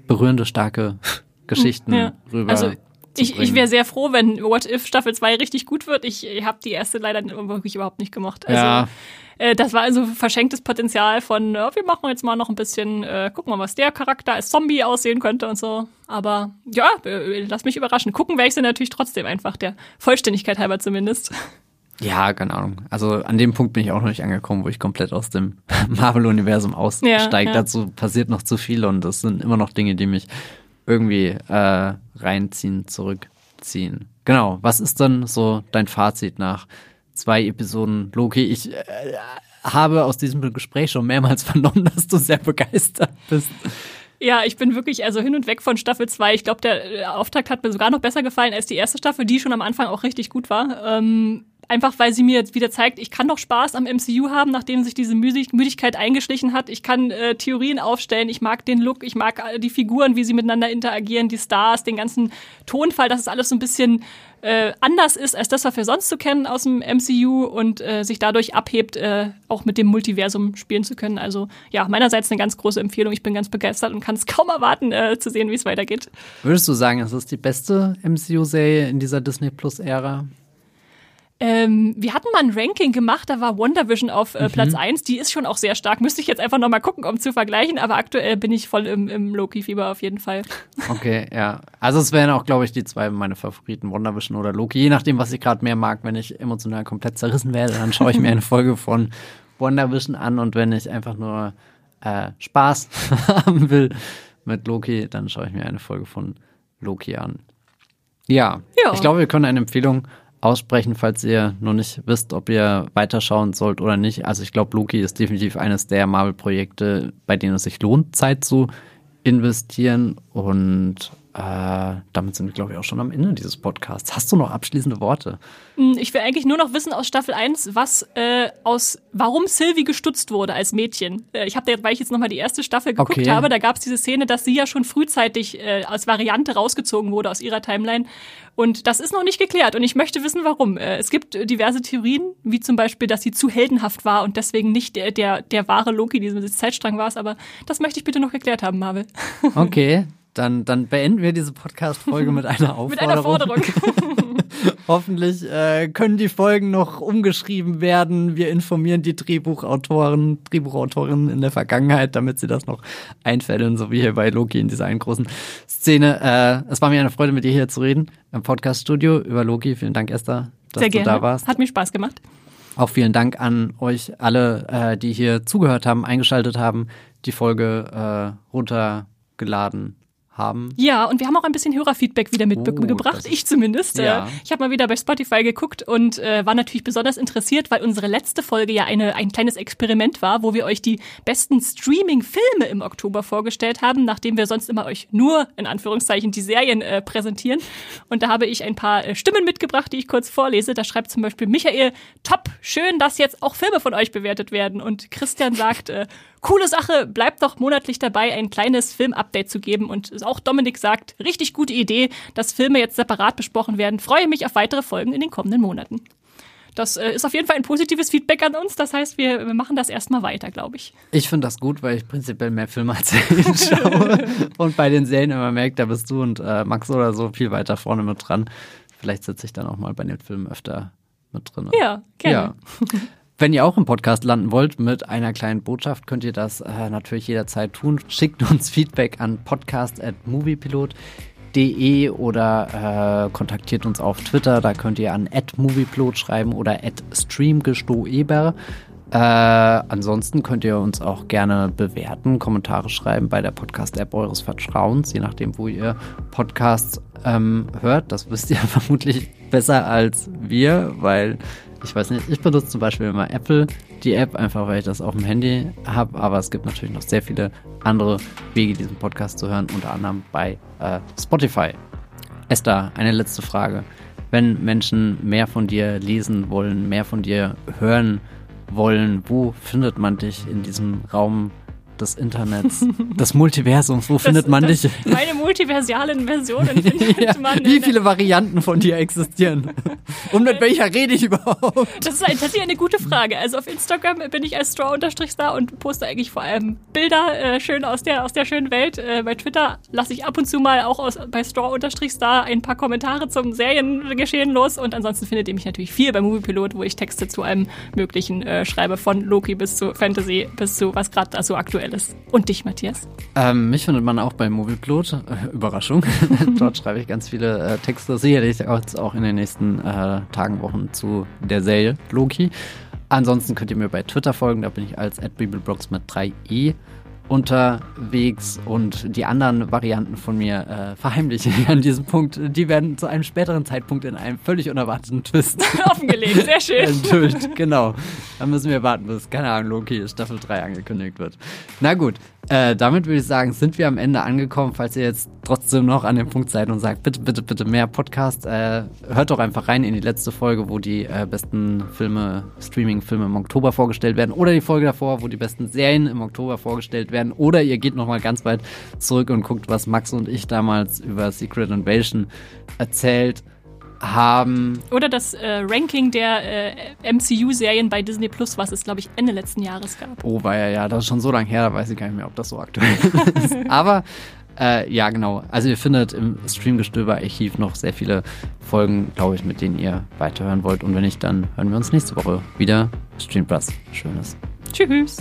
berührende, starke Geschichten ja. rüber. Also ich, ich wäre sehr froh, wenn What If Staffel 2 richtig gut wird. Ich, ich habe die erste leider wirklich überhaupt nicht gemacht. Also ja. Äh, das war also verschenktes Potenzial von, äh, wir machen jetzt mal noch ein bisschen, äh, gucken mal, was der Charakter als Zombie aussehen könnte und so. Aber ja, äh, lass mich überraschen. Gucken werde ich sie natürlich trotzdem einfach, der Vollständigkeit halber zumindest. Ja, keine Ahnung. Also an dem Punkt bin ich auch noch nicht angekommen, wo ich komplett aus dem Marvel-Universum aussteige. Ja, ja. Dazu passiert noch zu viel und es sind immer noch Dinge, die mich irgendwie äh, reinziehen, zurückziehen. Genau. Was ist dann so dein Fazit nach zwei Episoden Loki. Ich äh, habe aus diesem Gespräch schon mehrmals vernommen, dass du sehr begeistert bist. Ja, ich bin wirklich also hin und weg von Staffel 2. Ich glaube, der äh, Auftakt hat mir sogar noch besser gefallen als die erste Staffel, die schon am Anfang auch richtig gut war. Ähm, einfach weil sie mir jetzt wieder zeigt, ich kann noch Spaß am MCU haben, nachdem sich diese Müdigkeit eingeschlichen hat. Ich kann äh, Theorien aufstellen, ich mag den Look, ich mag die Figuren, wie sie miteinander interagieren, die Stars, den ganzen Tonfall, dass es alles so ein bisschen äh, anders ist als das, was wir sonst so kennen aus dem MCU und äh, sich dadurch abhebt, äh, auch mit dem Multiversum spielen zu können. Also ja, meinerseits eine ganz große Empfehlung. Ich bin ganz begeistert und kann es kaum erwarten, äh, zu sehen, wie es weitergeht. Würdest du sagen, es ist die beste MCU-Serie in dieser Disney Plus-Ära? Ähm, wir hatten mal ein Ranking gemacht, da war WandaVision auf äh, Mhm. Platz 1. Die ist schon auch sehr stark. Müsste ich jetzt einfach nochmal gucken, um zu vergleichen. Aber aktuell bin ich voll im, im Loki-Fieber auf jeden Fall. Okay, ja. Also es wären auch, glaube ich, die zwei meine Favoriten, WandaVision oder Loki. Je nachdem, was ich gerade mehr mag. Wenn ich emotional komplett zerrissen werde, dann schaue ich mir eine Folge von WandaVision an. Und wenn ich einfach nur äh, Spaß haben will mit Loki, dann schaue ich mir eine Folge von Loki an. Ja, Ja. ich glaube, wir können eine Empfehlung aussprechen, falls ihr noch nicht wisst, ob ihr weiterschauen sollt oder nicht. Also ich glaube, Loki ist definitiv eines der Marvel-Projekte, bei denen es sich lohnt, Zeit zu investieren. Und äh, damit sind wir, glaube ich, auch schon am Ende dieses Podcasts. Hast du noch abschließende Worte? Hm, Ich will eigentlich nur noch wissen aus Staffel 1, was äh, aus warum Sylvie gestutzt wurde als Mädchen. Äh, ich habe da, weil ich jetzt nochmal die erste Staffel geguckt Okay. habe, da gab es diese Szene, dass sie ja schon frühzeitig äh, als Variante rausgezogen wurde aus ihrer Timeline. Und das ist noch nicht geklärt und ich möchte wissen, warum. Äh, es gibt diverse Theorien, wie zum Beispiel, dass sie zu heldenhaft war und deswegen nicht der, der, der wahre Loki dieses Zeitstrang war. Aber das möchte ich bitte noch geklärt haben, Marvel. Okay, dann, dann beenden wir diese Podcast-Folge mit einer Aufforderung. Mit einer Forderung. Hoffentlich äh, können die Folgen noch umgeschrieben werden. Wir informieren die Drehbuchautoren, Drehbuchautorinnen in der Vergangenheit, damit sie das noch einfällen, so wie hier bei Loki in dieser einen großen Szene. Äh, es war mir eine Freude, mit dir hier zu reden im Podcast-Studio über Loki. Vielen Dank, Esther, dass Sehr du gerne. da warst. Hat mir Spaß gemacht. Auch vielen Dank an euch alle, äh, die hier zugehört haben, eingeschaltet haben, die Folge äh, runtergeladen haben. Ja, und wir haben auch ein bisschen Hörerfeedback wieder Oh, mitgebracht, ist- ich zumindest. Ja. Äh, Ich habe mal wieder bei Spotify geguckt und äh, war natürlich besonders interessiert, weil unsere letzte Folge ja eine, ein kleines Experiment war, wo wir euch die besten Streaming-Filme im Oktober vorgestellt haben, nachdem wir sonst immer euch nur, in Anführungszeichen, die Serien äh, präsentieren. Und da habe ich ein paar äh, Stimmen mitgebracht, die ich kurz vorlese. Da schreibt zum Beispiel Michael, top, schön, dass jetzt auch Filme von euch bewertet werden. Und Christian sagt, äh, coole Sache, bleibt doch monatlich dabei, ein kleines Film-Update zu geben. Und auch Dominik sagt, richtig gute Idee, dass Filme jetzt separat besprochen werden. Freue mich auf weitere Folgen in den kommenden Monaten. Das äh, ist auf jeden Fall ein positives Feedback an uns. Das heißt, wir, wir machen das erstmal weiter, glaube ich. Ich finde das gut, weil ich prinzipiell mehr Filme als Serien schaue und bei den Serien immer merke, da bist du und äh, Max oder so viel weiter vorne mit dran. Vielleicht sitze ich dann auch mal bei den Filmen öfter mit drin. Ja, gerne. Ja. Wenn ihr auch im Podcast landen wollt mit einer kleinen Botschaft, könnt ihr das äh, natürlich jederzeit tun. Schickt uns Feedback an podcast.moviepilot.de oder äh, kontaktiert uns auf Twitter. Da könnt ihr an @moviepilot schreiben oder @streamgestoeber. Äh, ansonsten könnt ihr uns auch gerne bewerten, Kommentare schreiben bei der Podcast-App eures Vertrauens, je nachdem, wo ihr Podcasts ähm, hört. Das wisst ihr vermutlich besser als wir, weil ich weiß nicht, ich benutze zum Beispiel immer Apple, die App, einfach weil ich das auf dem Handy habe, aber es gibt natürlich noch sehr viele andere Wege, diesen Podcast zu hören, unter anderem bei äh, Spotify. Esther, eine letzte Frage. Wenn Menschen mehr von dir lesen wollen, mehr von dir hören wollen, wo findet man dich in diesem Raum des Internets, des Multiversums? Wo findet man das, dich? Meine multiversialen Versionen findet Ja, man. wie viele Varianten von dir existieren? Und mit welcher rede ich überhaupt? Das ist tatsächlich eine gute Frage. Also auf Instagram bin ich als Straw-Star und poste eigentlich vor allem Bilder äh, schön aus der, aus der schönen Welt. Äh, bei Twitter lasse ich ab und zu mal auch aus, bei Straw-Star ein paar Kommentare zum Seriengeschehen los. Und ansonsten findet ihr mich natürlich viel bei Moviepilot, wo ich Texte zu allem Möglichen äh, schreibe. Von Loki bis zu Fantasy bis zu was gerade da so aktuell ist. Und dich, Matthias? Ähm, mich findet man auch bei Moviepilot. Äh, Überraschung. Dort schreibe ich ganz viele äh, Texte, sicherlich auch, auch in den nächsten äh, Tagen, Wochen zu der Serie Loki. Ansonsten könnt ihr mir bei Twitter folgen, da bin ich als @bibelblogs mit 3e unterwegs und die anderen Varianten von mir äh, verheimliche ich an diesem Punkt. Die werden zu einem späteren Zeitpunkt in einem völlig unerwarteten Twist Offengelegt, sehr schön. enthüllt. Genau. Dann müssen wir warten, bis, keine Ahnung, Loki Staffel 3 angekündigt wird. Na gut, äh, damit würde ich sagen, sind wir am Ende angekommen. Falls ihr jetzt trotzdem noch an dem Punkt seid und sagt, bitte, bitte, bitte mehr Podcast, äh, hört doch einfach rein in die letzte Folge, wo die äh, besten Filme, Streaming-Filme im Oktober vorgestellt werden. Oder die Folge davor, wo die besten Serien im Oktober vorgestellt werden. Oder ihr geht nochmal ganz weit zurück und guckt, was Max und ich damals über Secret Invasion erzählt haben haben. Oder das äh, Ranking der äh, MCU-Serien bei Disney Plus, was es, glaube ich, Ende letzten Jahres gab. Oh, war ja, ja, das ist schon so lange her, da weiß ich gar nicht mehr, ob das so aktuell ist. Aber äh, ja, genau. Also, ihr findet im Streamgestöber-Archiv noch sehr viele Folgen, glaube ich, mit denen ihr weiterhören wollt. Und wenn nicht, dann hören wir uns nächste Woche wieder. Stream Plus. Schönes. Tschüss.